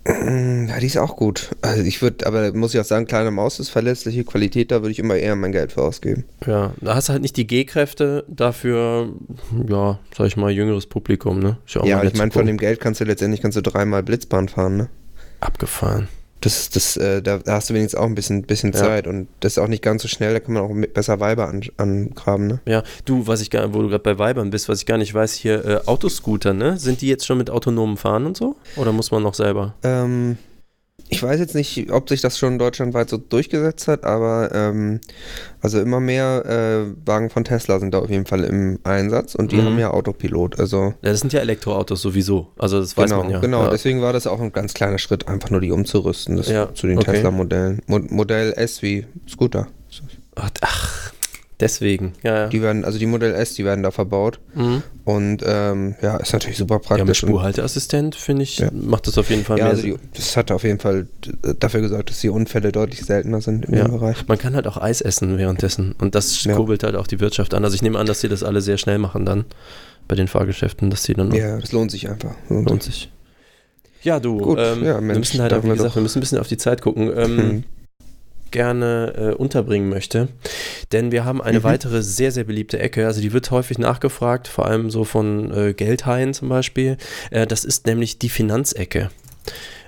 Mm, Ja, die ist auch gut. Also ich würde, aber muss ich auch sagen, kleine Maus ist verlässliche Qualität, da würde ich immer eher mein Geld für ausgeben. Ja, da hast du halt nicht die G-Kräfte, dafür, ja, sag ich mal, jüngeres Publikum, ne? Ja, ich meine, von dem Geld kannst du letztendlich kannst du dreimal Blitzbahn fahren, ne? Abgefahren. Das, das, äh, da, hast du wenigstens auch ein bisschen, bisschen Ja. Zeit und das ist auch nicht ganz so schnell, da kann man auch besser Weiber an, angraben, ne? Ja, du, was ich gar, wo du gerade bei Weibern bist, was ich gar nicht weiß, hier äh, Autoscooter, ne? Sind die jetzt schon mit autonomem Fahren und so? Oder muss man noch selber? Ähm, ich weiß jetzt nicht, ob sich das schon deutschlandweit so durchgesetzt hat, aber ähm, also immer mehr äh, Wagen von Tesla sind da auf jeden Fall im Einsatz und die Mhm. haben ja Autopilot. Also Ja, das sind ja Elektroautos sowieso. Also das weiß genau, man ja. genau. Ja. Deswegen war das auch ein ganz kleiner Schritt, einfach nur die umzurüsten das Ja, zu den okay. Tesla-Modellen. Mo Modell S wie Scooter. Ach, deswegen. Ja, ja. Die werden, also die Modell S, die werden da verbaut Mhm. und ähm, ja, ist natürlich super ja, mit praktisch. Spurhalteassistent, finde ich, Ja. macht das auf jeden Fall ja, mehr also die, das hat auf jeden Fall dafür gesorgt, dass die Unfälle deutlich seltener sind in Ja. Bereich. Man kann halt auch Eis essen währenddessen und das kurbelt halt auch die Wirtschaft an. Also ich nehme an, dass sie das alle sehr schnell machen dann bei den Fahrgeschäften, dass sie dann auch Ja, das lohnt sich einfach. Lohnt lohnt sich. Ja, du, Gut, ähm, ja, wir Mensch, müssen halt, danke wie wir gesagt, wir müssen ein bisschen auf die Zeit gucken, ähm, Mhm. gerne äh, unterbringen möchte. Denn wir haben eine Mhm. weitere sehr, sehr beliebte Ecke. Also die wird häufig nachgefragt, vor allem so von äh, Geldhaien zum Beispiel. Äh, das ist nämlich die Finanzecke.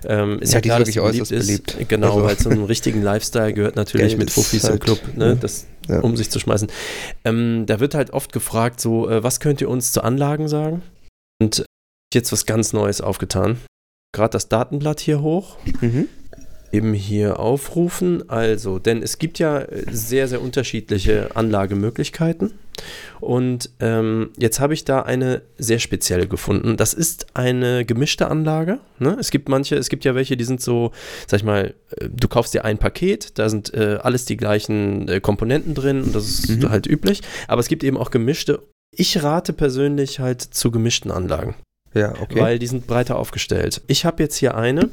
Ähm, ist Ja, ja, die ist klar, dass beliebt ist. beliebt. Genau, Also- weil zum richtigen Lifestyle gehört natürlich Geld mit Fuffis im halt, Club, ne, ja. das Ja. um sich zu schmeißen. Ähm, da wird halt oft gefragt, so, äh, was könnt ihr uns zu Anlagen sagen? Und äh, jetzt was ganz Neues aufgetan. Gerade das Datenblatt hier hoch. Mhm. Eben hier aufrufen. Also, denn es gibt ja äh, sehr, sehr unterschiedliche Anlagemöglichkeiten. Und ähm, jetzt habe ich da eine sehr spezielle gefunden. Das ist eine gemischte Anlage. Ne? Es gibt manche, es gibt ja welche, die sind so, sag ich mal, äh, du kaufst dir ein Paket, da sind äh, alles die gleichen äh, Komponenten drin und das ist Mhm. halt üblich. Aber es gibt eben auch gemischte. Ich rate persönlich halt zu gemischten Anlagen Ja, okay. weil die sind breiter aufgestellt. Ich habe jetzt hier eine,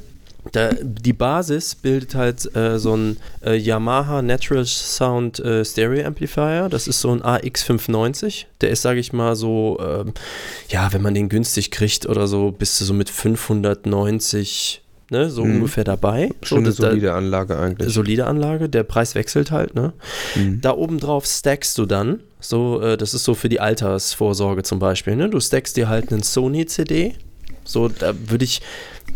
Da, die Basis bildet halt äh, so ein äh, Yamaha Natural Sound äh, Stereo Amplifier. Das ist so ein AX590. Der ist, sage ich mal, so, ähm, ja, wenn man den günstig kriegt oder so, bist du so mit 590 ne, so Mhm. ungefähr dabei. Schon eine so, da- solide Anlage eigentlich. solide Anlage, der Preis wechselt halt, ne? Mhm. Da oben drauf stackst du dann, so, äh, das ist so für die Altersvorsorge zum Beispiel, ne? Du stackst dir halt einen Sony-CD. So, da würde ich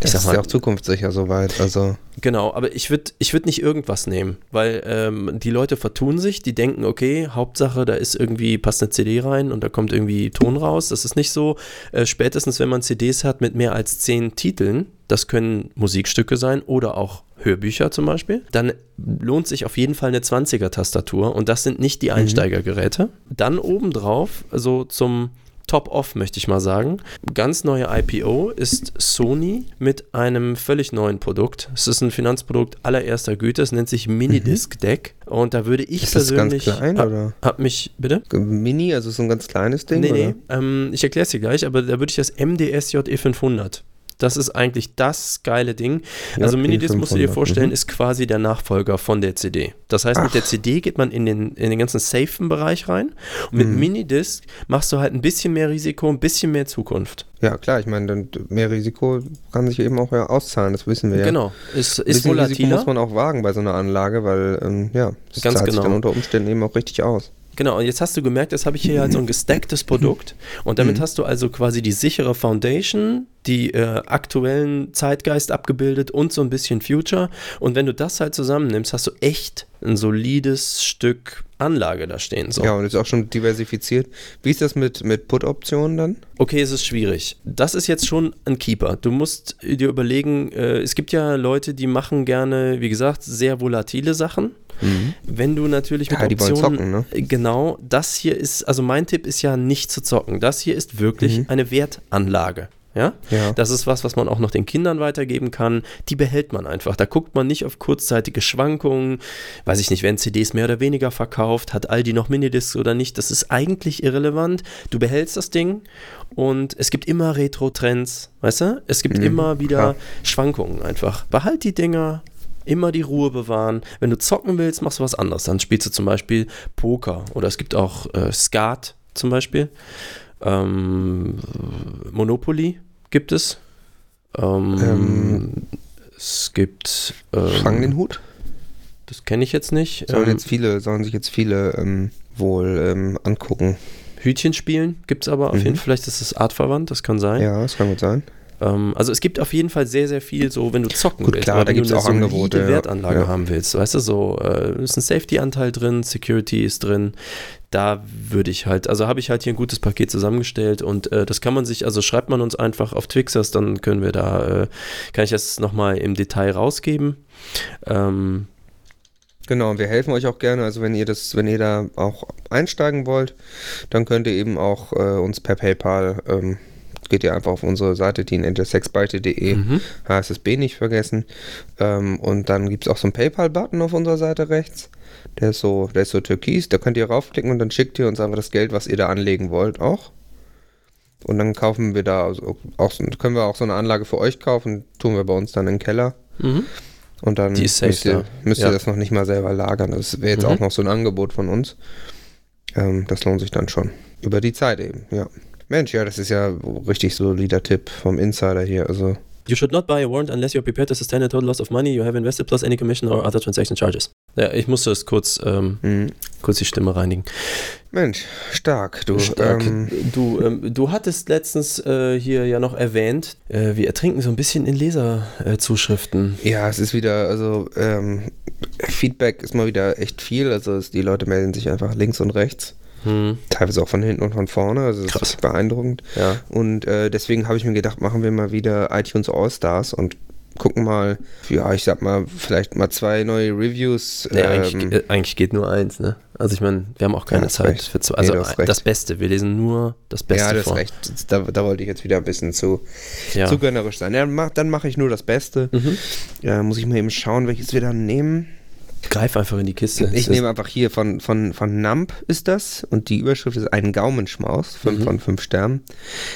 das ist ja auch zukunftssicher soweit. Also, Genau, aber ich würde ich würd nicht irgendwas nehmen, weil ähm, die Leute vertun sich, die denken, okay, Hauptsache, da ist irgendwie, passt eine CD rein und da kommt irgendwie Ton raus. Das ist nicht so. Äh, spätestens, wenn man CDs hat mit mehr als zehn Titeln, das können Musikstücke sein oder auch Hörbücher zum Beispiel, dann lohnt sich auf jeden Fall eine 20er-Tastatur und das sind nicht die Einsteigergeräte. Dann obendrauf, so zum Top-Off, möchte ich mal sagen. Ganz neue IPO ist Sony mit einem völlig neuen Produkt. Es ist ein Finanzprodukt allererster Güte. Es nennt sich Minidisc Deck. Und da würde ich Ist das ganz persönlich. klein, hab, oder? hab mich, bitte? Mini, also so ein ganz kleines Ding? Nee, oder? nee. Ähm, ich erkläre es dir gleich, aber da würde ich das MDS JE500. Das ist eigentlich das geile Ding. Also JE Minidisc, musst du dir 500, vorstellen, mhm. ist quasi der Nachfolger von der CD. Das heißt, mit der CD geht man in den, in den ganzen safen Bereich rein. Und Mhm. mit Minidisc machst du halt ein bisschen mehr Risiko, ein bisschen mehr Zukunft. Ja, klar, ich meine, mehr Risiko kann sich eben auch ja auszahlen, das wissen wir ja. Genau. Ist, Ein ist bisschen Risiko muss man auch wagen bei so einer Anlage, weil, ähm, ja, das Ganz zahlt sich genau. dann unter Umständen eben auch richtig aus. Genau, und jetzt hast du gemerkt, jetzt habe ich hier halt so ein gestacktes Produkt und damit hast du also quasi die sichere Foundation, die äh, aktuellen Zeitgeist abgebildet und so ein bisschen Future. Und wenn du das halt zusammennimmst, hast du echt ein solides Stück Anlage da stehen. So. Ja, und ist auch schon diversifiziert. Wie ist das mit, mit Put-Optionen dann? Okay, es ist schwierig. Das ist jetzt schon ein Keeper. Du musst dir überlegen, äh, es gibt ja Leute, die machen gerne, wie gesagt, sehr volatile Sachen. Wenn du natürlich mit Ja, Optionen, zocken, ne? Genau, das hier ist, also mein Tipp ist ja nicht zu zocken. Das hier ist wirklich eine Wertanlage. Ja? Ja. Das ist was, was man auch noch den Kindern weitergeben kann. Die behält man einfach. Da guckt man nicht auf kurzzeitige Schwankungen. Weiß ich nicht, werden CDs mehr oder weniger verkauft, hat Aldi noch Minidiscs oder nicht. Das ist eigentlich irrelevant. Du behältst das Ding und es gibt immer Retro-Trends, weißt du? Es gibt immer wieder klar. Schwankungen einfach. Behalt die Dinger. Immer die Ruhe bewahren. Wenn du zocken willst, machst du was anderes. Dann spielst du zum Beispiel Poker oder es gibt auch äh, Skat zum Beispiel. Ähm, Monopoly gibt es. Ähm, Ähm, es gibt. Ähm, Fang den Hut? Das kenne ich jetzt nicht. Sollen Ähm, jetzt viele, sollen sich jetzt viele ähm, wohl ähm, angucken. Hütchen spielen gibt es aber auf Mhm. jeden Fall. Vielleicht ist es artverwandt, das kann sein. Ja, das kann gut sein. Ähm, also es gibt auf jeden Fall sehr, sehr viel so, wenn du zocken Gut, willst. klar, da wenn du gibt's eine auch Angebote, ja. Wertanlage Ja. haben willst, weißt du, so äh, ist ein Safety-Anteil drin, Security ist drin. Da würde ich halt, also habe ich halt hier ein gutes Paket zusammengestellt und äh, das kann man sich, also schreibt man uns einfach auf Twixers, dann können wir da, äh, kann ich das nochmal im Detail rausgeben. Ähm, Genau, wir helfen euch auch gerne. Also wenn ihr das, wenn ihr da auch einsteigen wollt, dann könnt ihr eben auch äh, uns per PayPal, ähm, geht ihr einfach auf unsere Seite, teenagersexbeichte.de, mhm. HSSB nicht vergessen. Ähm, und dann gibt es auch so einen PayPal-Button auf unserer Seite rechts. Der ist so, der ist so türkis, da könnt ihr raufklicken und dann schickt ihr uns einfach das Geld, was ihr da anlegen wollt, auch. Und dann kaufen wir da, also auch, können wir auch so eine Anlage für euch kaufen, tun wir bei uns dann in den Keller. Mhm. Und dann müsst, ihr, müsst Ja. ihr das noch nicht mal selber lagern. Das wäre jetzt Mhm. auch noch so ein Angebot von uns. Ähm, das lohnt sich dann schon. Über die Zeit eben, ja. Mensch, ja, das ist ja richtig solider Tipp vom Insider hier. Also, You should not buy a warrant unless you're prepared to sustain a total loss of money you have invested plus any commission or other transaction charges. Ja, ich musste es kurz, ähm, mh. kurz die Stimme reinigen. Mensch, stark. Du, Stark. Ähm, du, ähm, du hattest letztens äh, hier ja noch erwähnt, äh, wir ertrinken so ein bisschen in Leserzuschriften. ja, es ist wieder, also ähm, Feedback ist mal wieder echt viel. Also es, die Leute melden sich einfach links und rechts. Hm, Teilweise auch von hinten und von vorne. Also das Krass. ist beeindruckend. ja. Und äh, deswegen habe ich mir gedacht, machen wir mal wieder iTunes All-Stars und gucken mal, ja, ich sag mal, vielleicht mal zwei neue Reviews. Nee, ähm, eigentlich, äh, eigentlich geht nur eins, ne? Also ich meine, wir haben auch keine Ja, Zeit recht. für zwei. Nee, Also recht. das Beste, wir lesen nur das Beste ja, das vor. ist recht. Da, da wollte ich jetzt wieder ein bisschen zu, Ja. zu gönnerisch sein. Ja, mach, dann mache ich nur das Beste. Mhm. Ja, muss ich mal eben schauen, welches wir dann nehmen. Greif einfach in die Kiste. Ich nehme einfach hier von, von, von Nump ist das und die Überschrift ist ein Gaumenschmaus, 5 von 5 Sternen.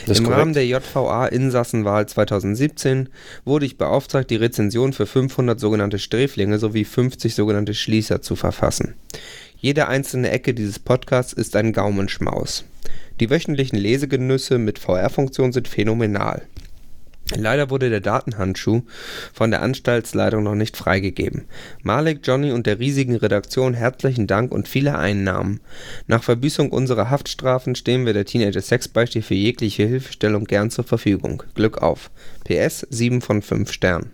Das Im. Rahmen der JVA-Insassenwahl 2017 wurde ich beauftragt, die Rezension für 500 sogenannte Sträflinge sowie 50 sogenannte Schließer zu verfassen. Jede einzelne Ecke dieses Podcasts ist ein Gaumenschmaus. Die wöchentlichen Lesegenüsse mit VR-Funktion sind phänomenal. Leider wurde der Datenhandschuh von der Anstaltsleitung noch nicht freigegeben. Malik, Johnny und der riesigen Redaktion herzlichen Dank und viele Einnahmen. Nach Verbüßung unserer Haftstrafen stehen wir der Teenager Sexbeichte für jegliche Hilfestellung gern zur Verfügung. Glück auf. PS 7 von 5 Sternen.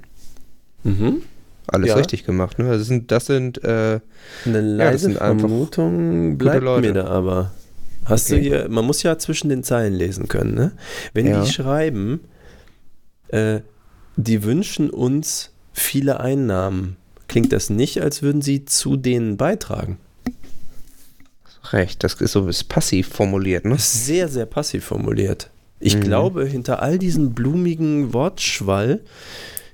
Mhm. Alles Ja. richtig gemacht, ne? Das sind, das sind äh, Eine leise einfach Vermutung bleibt Leute. mir da aber. Hast du Okay. hier, man muss ja zwischen den Zeilen lesen können, ne? Wenn Ja. die schreiben, äh, die wünschen uns viele Einnahmen, klingt das nicht, als würden sie zu denen beitragen. recht. Das ist so ist passiv formuliert, ne? Sehr, sehr passiv formuliert. Ich Mhm. glaube, hinter all diesem blumigen Wortschwall,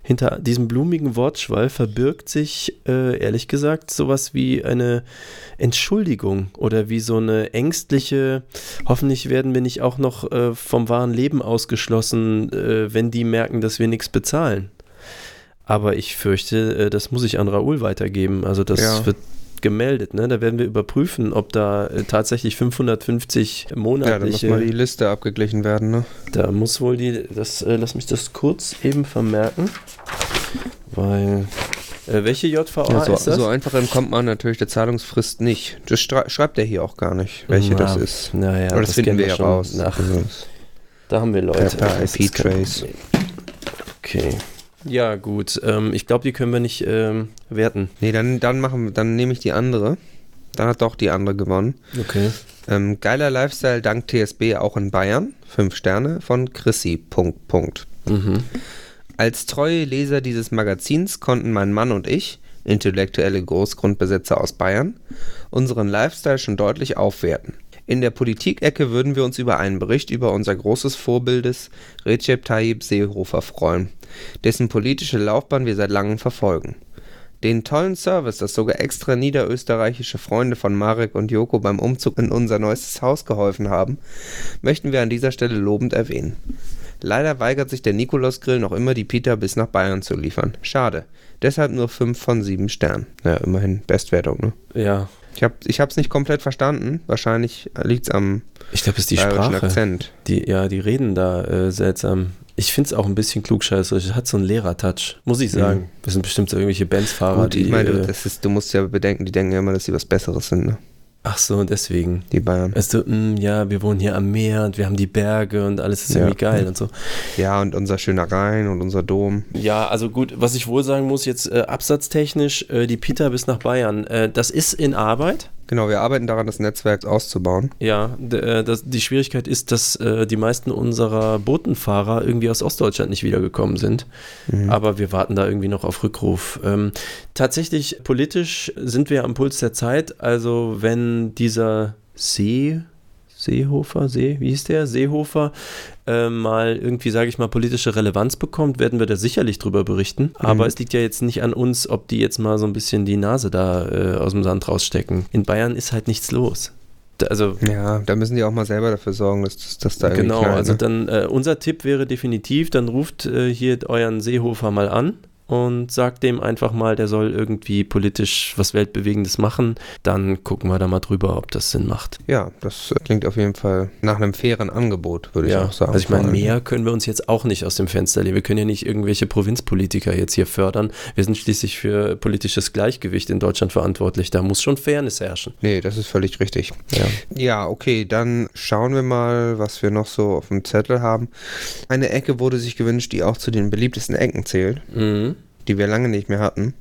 hinter diesem blumigen Wortschwall verbirgt sich, äh, ehrlich gesagt, sowas wie eine Entschuldigung oder wie so eine ängstliche, hoffentlich werden wir nicht auch noch äh, vom wahren Leben ausgeschlossen, äh, wenn die merken, dass wir nichts bezahlen. Aber ich fürchte, äh, das muss ich an Raoul weitergeben. Also das Ja. wird gemeldet. Ne? Da werden wir überprüfen, ob da äh, tatsächlich 550 Ja, da muss monatliche. mal die Liste abgeglichen werden, ne? da muss wohl die. Das, äh, lass mich das kurz eben vermerken. Weil. Äh, welche JVA Ja, so, ist das? so einfach entkommt man natürlich der Zahlungsfrist nicht. Das schreibt er hier auch gar nicht, welche das Ja, ist. Naja, Aber das, finden wir ja raus. Ach, Also, da haben wir Leute. Per- per Das IP-Trace. Okay. Ja, gut. Ähm, ich glaube, die können wir nicht ähm, werten. nee, dann, dann, machen, dann nehme ich die andere. Dann hat doch die andere gewonnen. Okay. Ähm, geiler Lifestyle dank TSB auch in Bayern. Fünf Sterne von Chrissy. Punkt, Punkt. Mhm. Als treue Leser dieses Magazins konnten mein Mann und ich, intellektuelle Großgrundbesitzer aus Bayern, unseren Lifestyle schon deutlich aufwerten. In der Politikecke würden wir uns über einen Bericht über unser großes Vorbildes Recep Tayyip Seehofer freuen, dessen politische Laufbahn wir seit langem verfolgen. Den tollen Service, das sogar extra niederösterreichische Freunde von Marek und Joko beim Umzug in unser neuestes Haus geholfen haben, möchten wir an dieser Stelle lobend erwähnen. Leider weigert sich der Nikolaus-Grill noch immer, die Pita bis nach Bayern zu liefern. Schade. Deshalb nur 5 von 7 Sternen. Ja, immerhin Bestwertung, ne? Ja. Ich habe ich hab's nicht komplett verstanden. Wahrscheinlich liegt's am Ich glaube, es ist die Sprache. Akzent. Die, ja, die reden da äh, seltsam. Ich finde es auch ein bisschen klugscheißerisch. Es hat so einen Lehrer-Touch, muss ich sagen. Das sind bestimmt so irgendwelche Bandsfahrer, Gut, die. ich meine, äh, das ist, du musst ja bedenken, die denken ja immer, dass sie was Besseres sind, ne? Ach so, deswegen. Die Bayern. Du, mh, ja, wir wohnen hier am Meer und wir haben die Berge und alles ist Ja. irgendwie geil und so. Ja, und unser schöner Rhein und unser Dom. Ja, also gut, was ich wohl sagen muss, jetzt äh, absatztechnisch, äh, die Pita bis nach Bayern, äh, das ist in Arbeit. Genau, wir arbeiten daran, das Netzwerk auszubauen. Ja, äh, das, die Schwierigkeit ist, dass äh, die meisten unserer Botenfahrer irgendwie aus Ostdeutschland nicht wiedergekommen sind. Aber wir warten da irgendwie noch auf Rückruf. Ähm, tatsächlich, politisch sind wir am Puls der Zeit. Also, wenn dieser See, Seehofer, See, wie hieß der? Seehofer, äh, mal irgendwie, sage ich mal, politische Relevanz bekommt, werden wir da sicherlich drüber berichten. Aber es liegt ja jetzt nicht an uns, ob die jetzt mal so ein bisschen die Nase da äh, aus dem Sand rausstecken. In Bayern ist halt nichts los. Also Ja, da müssen die auch mal selber dafür sorgen, dass, dass, da irgendwie Genau, knallt, also ne? dann äh, unser Tipp wäre definitiv, dann ruft äh, hier euren Seehofer mal an und sagt dem einfach mal, der soll irgendwie politisch was Weltbewegendes machen. Dann gucken wir da mal drüber, ob das Sinn macht. Ja, das äh, klingt auf jeden Fall nach einem fairen Angebot, würde ich ja, auch sagen. also ich meine, mehr können wir uns jetzt auch nicht aus dem Fenster lehnen. Wir können ja nicht irgendwelche Provinzpolitiker jetzt hier fördern. Wir sind schließlich für politisches Gleichgewicht in Deutschland verantwortlich. Da muss schon Fairness herrschen. Nee, das ist völlig richtig. Ja. Ja, okay, dann schauen wir mal, was wir noch so auf dem Zettel haben. Eine Ecke wurde sich gewünscht, die auch zu den beliebtesten Ecken zählt, Mhm. Die wir lange nicht mehr hatten.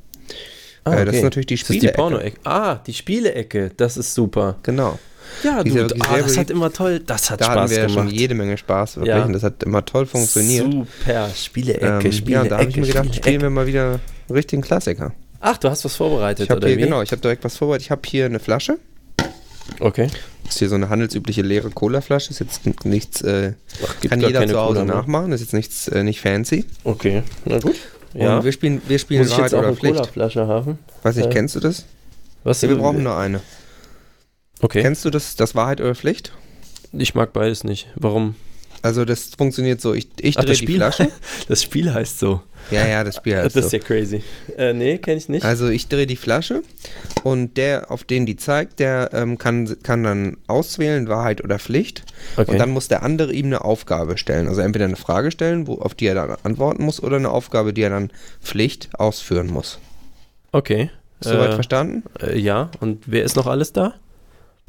Ah, Äh, das ist natürlich die Das ist die. Porno-Ecke. Ah, die Spiele-Ecke. Das ist super. Genau. Ja, Dieser du, sehr das hat immer toll, das hat Da hatten Spaß wir ja schon gemacht. jede Menge Spaß, wirklich. Ja. Und das hat immer toll funktioniert. Super, Spiele-Ecke, Ähm, ja, Spiele-Ecke. und da habe ich mir gedacht, spielen wir mal wieder einen richtigen Klassiker. Ach, du hast was vorbereitet, Ich oder hier, wie? genau, ich habe direkt was vorbereitet. Ich habe hier eine Flasche. Okay. Das ist hier so eine handelsübliche leere Cola-Flasche. Ist jetzt nichts, äh, Ach, kann jeder zu Hause nachmachen. Das ist jetzt nichts, äh, nicht fancy. Okay, na gut. Ja. Und wir spielen, wir spielen Muss ich jetzt Wahrheit auch oder eine Pflicht. Colaflasche haben? Weiß nicht, Äh, kennst du das? Was? Ja, wir brauchen nur eine. Okay. Kennst du das, das Wahrheit oder Pflicht? Ich mag beides nicht. Warum? Also das funktioniert so, ich, ich Ach, drehe das die Flasche. *laughs* das Spiel heißt so. Ja, ja, das Spiel *laughs* heißt das ist so. ja crazy. Äh, nee, kenne ich nicht. Also ich drehe die Flasche und der, auf den die zeigt, der ähm, kann, kann dann auswählen, Wahrheit oder Pflicht. Okay. Und dann muss der andere ihm eine Aufgabe stellen. Also entweder eine Frage stellen, wo, auf die er dann antworten muss, oder eine Aufgabe, die er dann Pflicht ausführen muss. okay. Soweit Äh, verstanden? äh, ja, und wer ist noch alles da?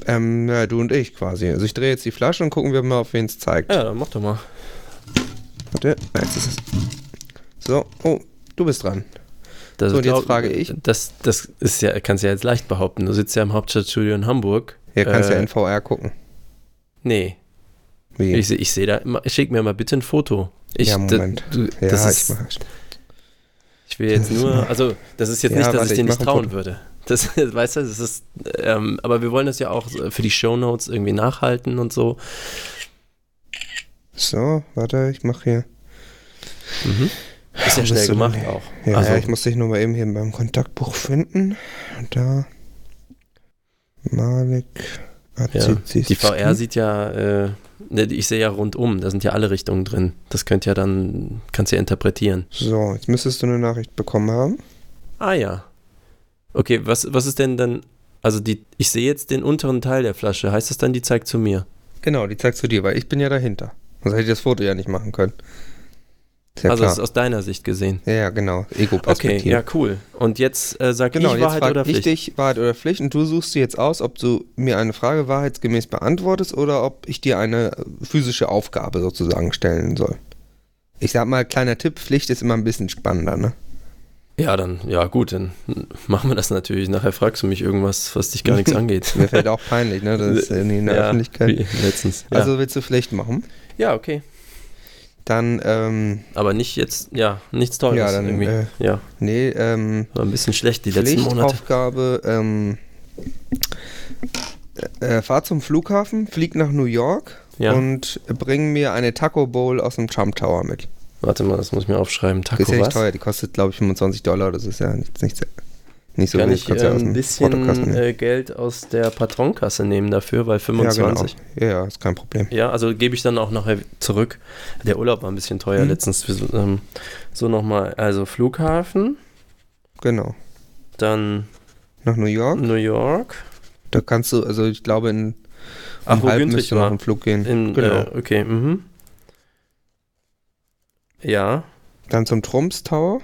Ähm, ja, du und ich quasi. Also ich drehe jetzt die Flasche und gucken wir mal, auf wen es zeigt. Ja, dann mach doch mal. Warte, jetzt ist es. So, oh, du bist dran. Das So, und jetzt glaub- frage ich. Das, das ist ja, kannst du ja jetzt leicht behaupten. Du sitzt ja im Hauptstadtstudio in Hamburg. Hier kannst du Äh, ja in VR gucken. Nee, Wie? ich, ich sehe da, immer- schick mir mal bitte ein Foto. Ich, Ja, da- Moment. du, ja, das ist, ich mach. Ich will jetzt nur, also das ist jetzt Ja, nicht, dass warte, ich dir ich nicht trauen würde. Das, *laughs* weißt du, das ist, ähm, aber wir wollen das ja auch für die Shownotes irgendwie nachhalten und so. So, warte, ich mach hier. Mhm. Ist ja schnell gemacht denn? auch. Ja, also, ja, ich muss dich nur mal eben hier beim Kontaktbuch finden. Und da. Malik. ja, Azizi- die VR sieht ja, äh, ich sehe ja rundum, da sind ja alle Richtungen drin. Das könnt ja dann, kannst ja interpretieren. So, jetzt müsstest du eine Nachricht bekommen haben. Ah ja. Okay, was, was ist denn dann, also die, ich sehe jetzt den unteren Teil der Flasche, heißt das dann, die zeigt zu mir? Genau, die zeigst du dir, weil ich bin ja dahinter. Sonst hätte ich das Foto ja nicht machen können. Ja also klar. das ist aus deiner Sicht gesehen. ja, ja, genau. Okay, Ego-Perspektive. ja, cool. Und jetzt äh, sag Genau, ich Wahrheit oder ich Pflicht? dich Wahrheit oder Pflicht und du suchst dir jetzt aus, ob du mir eine Frage wahrheitsgemäß beantwortest oder ob ich dir eine physische Aufgabe sozusagen stellen soll. Ich sag mal, kleiner Tipp, Pflicht ist immer ein bisschen spannender, ne? Ja, dann, ja gut, dann machen wir das natürlich. Nachher fragst du mich irgendwas, was dich gar nichts *laughs* angeht. Mir fällt auch peinlich, ne? Das ist *laughs* in der ja, Öffentlichkeit. Letztens. Ja. Also willst du Pflicht machen? ja, okay. Dann, ähm, Aber nicht jetzt, ja, nichts Tolles Ja, dann, irgendwie. äh, ja, nee, ähm, war ein bisschen schlecht die letzten Monate. Pflichtaufgabe, ähm, äh, fahr zum Flughafen, flieg nach New York Ja. und bring mir eine Taco Bowl aus dem Trump Tower mit. Warte mal, das muss ich mir aufschreiben. Taco ist ja nicht was? teuer, die kostet glaube ich 25 Dollar, das ist ja nicht, nicht, nicht so Kann ich äh, ja ein bisschen äh, Geld aus der Patronkasse nehmen dafür, weil ja, 25. genau. Ja, ja, ist kein Problem. Ja, also gebe ich dann auch nachher zurück. Der Urlaub war ein bisschen teuer Mhm. letztens. Ähm, so nochmal, also Flughafen, Genau. dann Nach New York, New York. da kannst du, also ich glaube in Ach, um halb müsste noch ein Flug gehen. In, genau. äh, okay, mhm. Ja, Dann zum Trumps Tower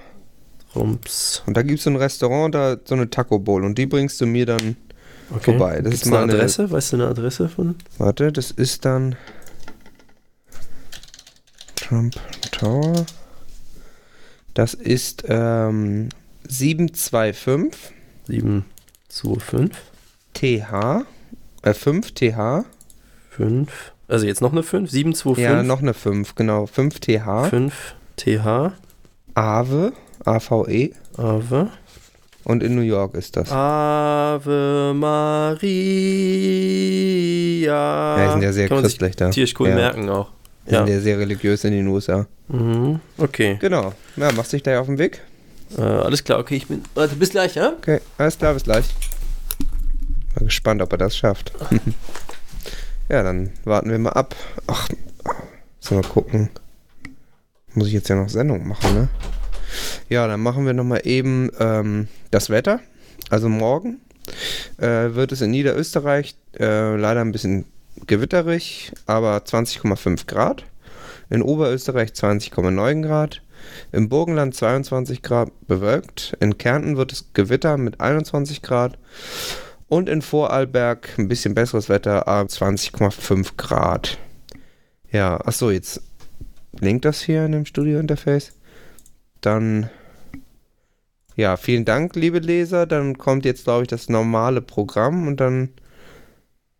Rums. und da gibt es so ein Restaurant, da so eine Taco Bowl und die bringst du mir dann Okay. vorbei. Das Gibt's ist mal eine eine- Adresse? Weißt du eine Adresse von? Warte, das ist dann Trump Tower. Das ist ähm, 725 725 TH. Äh, 5 TH. 5. Also jetzt noch eine 5? 725 Ja, noch eine 5, genau. 5 TH. 5 TH. Ave. AVE. Ave. Und in New York ist das. Ave Maria. ja, die sind ja sehr Kann christlich da. tierisch cool ja. merken auch. Die Ja. sind ja sehr religiös in den USA. Mhm. Okay. Genau. Ja, machst dich da auf den Weg? Äh, alles klar, okay, ich bin. Warte, bis gleich, ja? Okay, alles klar, bis gleich. Mal gespannt, ob er das schafft. *laughs* ja, dann warten wir mal ab. Ach, sollen wir gucken. Muss ich jetzt ja noch Sendung machen, ne? Ja, dann machen wir nochmal eben ähm, das Wetter. Also morgen äh, wird es in Niederösterreich äh, leider ein bisschen gewitterig, aber 20,5 Grad. In Oberösterreich 20,9 Grad. Im Burgenland 22 Grad bewölkt. In Kärnten wird es Gewitter mit 21 Grad. Und in Vorarlberg ein bisschen besseres Wetter, aber 20,5 Grad. Ja, achso, jetzt blinkt das hier in dem Studio-Interface. Dann, ja, vielen Dank, liebe Leser. Dann kommt jetzt, glaube ich, das normale Programm und dann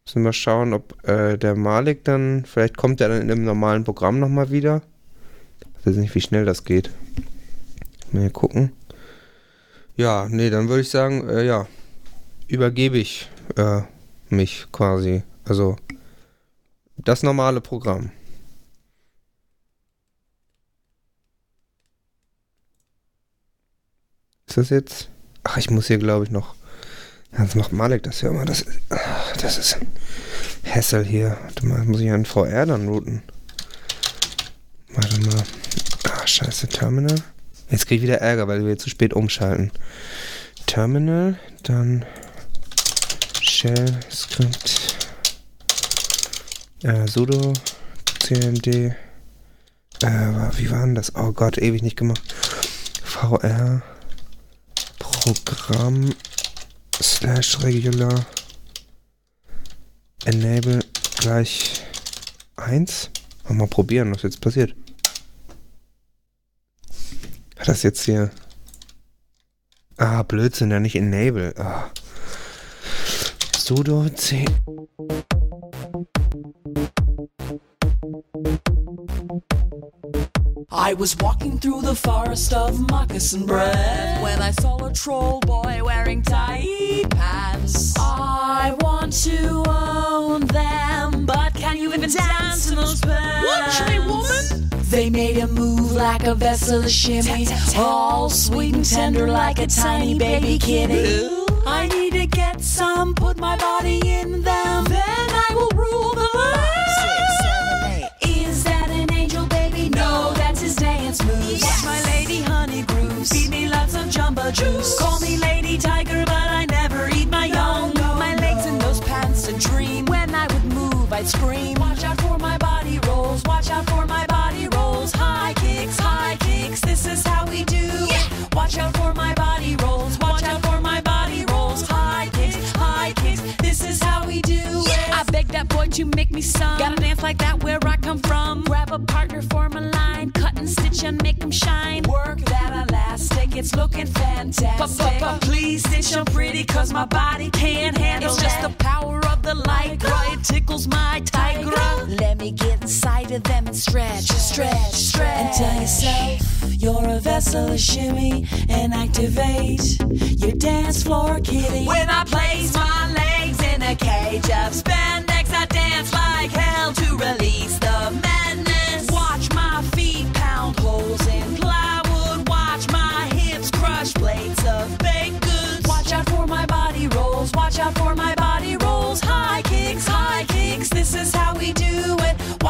müssen wir schauen, ob äh, der Malik dann, vielleicht kommt er dann in dem normalen Programm nochmal wieder. Ich weiß nicht, wie schnell das geht. Mal gucken. Ja, nee, dann würde ich sagen, äh, ja, übergebe ich äh, mich quasi. Also das normale Programm. Ist das jetzt? Ach, ich muss hier, glaube ich, noch. Jetzt macht Malik das ja immer. Das, ach, das ist Hessel hier. Warte mal, muss ich einen VR dann routen. Warte mal. Ach, scheiße, Terminal. Jetzt kriege ich wieder Ärger, weil wir zu spät umschalten. Terminal, dann Shell Script, äh, sudo cmd, äh, wie war denn das? Oh Gott, ewig nicht gemacht. VR Programm slash regular enable gleich 1. Mal probieren, was jetzt passiert. Hat das jetzt hier. Ah, Blödsinn, ja nicht enable. Ah. Sudo C. I was walking through the forest of moccasin bread when I saw a troll boy wearing tight pants. I want to own them, but can you even dance in those pants? Watch me, woman. They made a move like a vessel of shimmy, all sweet and tender like a tiny baby kitty. I need to get some, put my body in them, then I will rule the land. Dance moves. Watch my lady honey grooves. Feed me lots of jumbo juice. Call me Lady Tiger, but I never eat my young. my legs in those pants a dream. When I would move, I'd scream. Watch out for my body rolls. Watch out for my body rolls. High kicks, high kicks. This is how we do. it. Watch out for my body rolls. Watch out for my body rolls. High kicks, high kicks. This is how we do it. I beg that boy to make me some. Gotta dance like that where I come from. Grab a partner, form a line. And make them shine. Work that elastic, it's looking fantastic. But please stitch so pretty, cause my body can't handle It's just the power of the light. It tickles my tiger. Let me get inside of them and stretch, stretch, stretch. And tell yourself you're a vessel of shimmy and activate your dance floor kitty. When I place my legs in a cage of spandex, I dance like hell to release the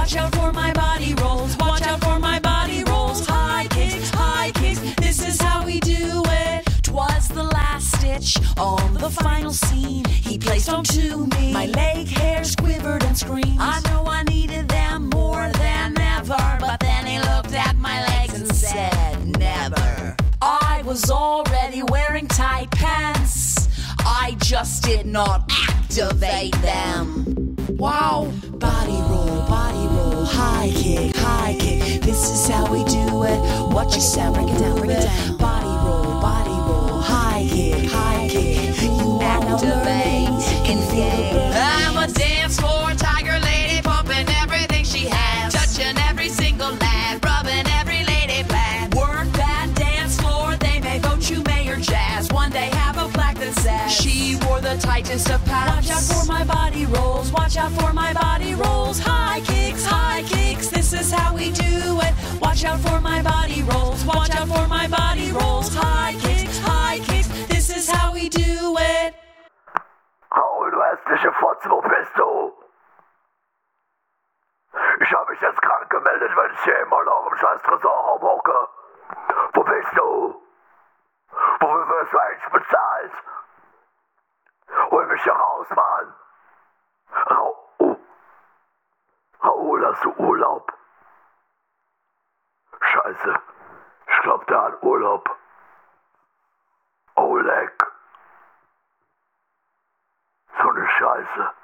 Watch out for my body rolls. Watch out for my body rolls. High kicks, high kicks. This is how we do it. Twas the last stitch on the final scene. He placed onto me. My leg hairs quivered and screamed. I know just did not activate them. Wow. Body roll, body roll, high kick, high kick. This is how we do it. Watch your sound, break it down, break it down. Body roll, body roll, high kick, high kick. You activate, can feel the. I'm a dance floor the tightest of pants. Watch out for my body rolls, watch out for my body rolls. High kicks, high kicks, this is how we do it. Watch out for my body rolls, watch out for my body rolls. High kicks, high kicks, this is how we do it. Raul, du hässliche Fotze, wo bist du? Ich habe mich jetzt krank gemeldet, weil ich hier immer noch im scheiß Tresorraum hocke. Wo bist du? Wofür wirst du eigentlich bezahlt? Hol mich hier raus, Mann! Raul, oh. Raul, hast du Urlaub? Scheiße, ich glaub, der hat Urlaub. Oleg. So eine Scheiße.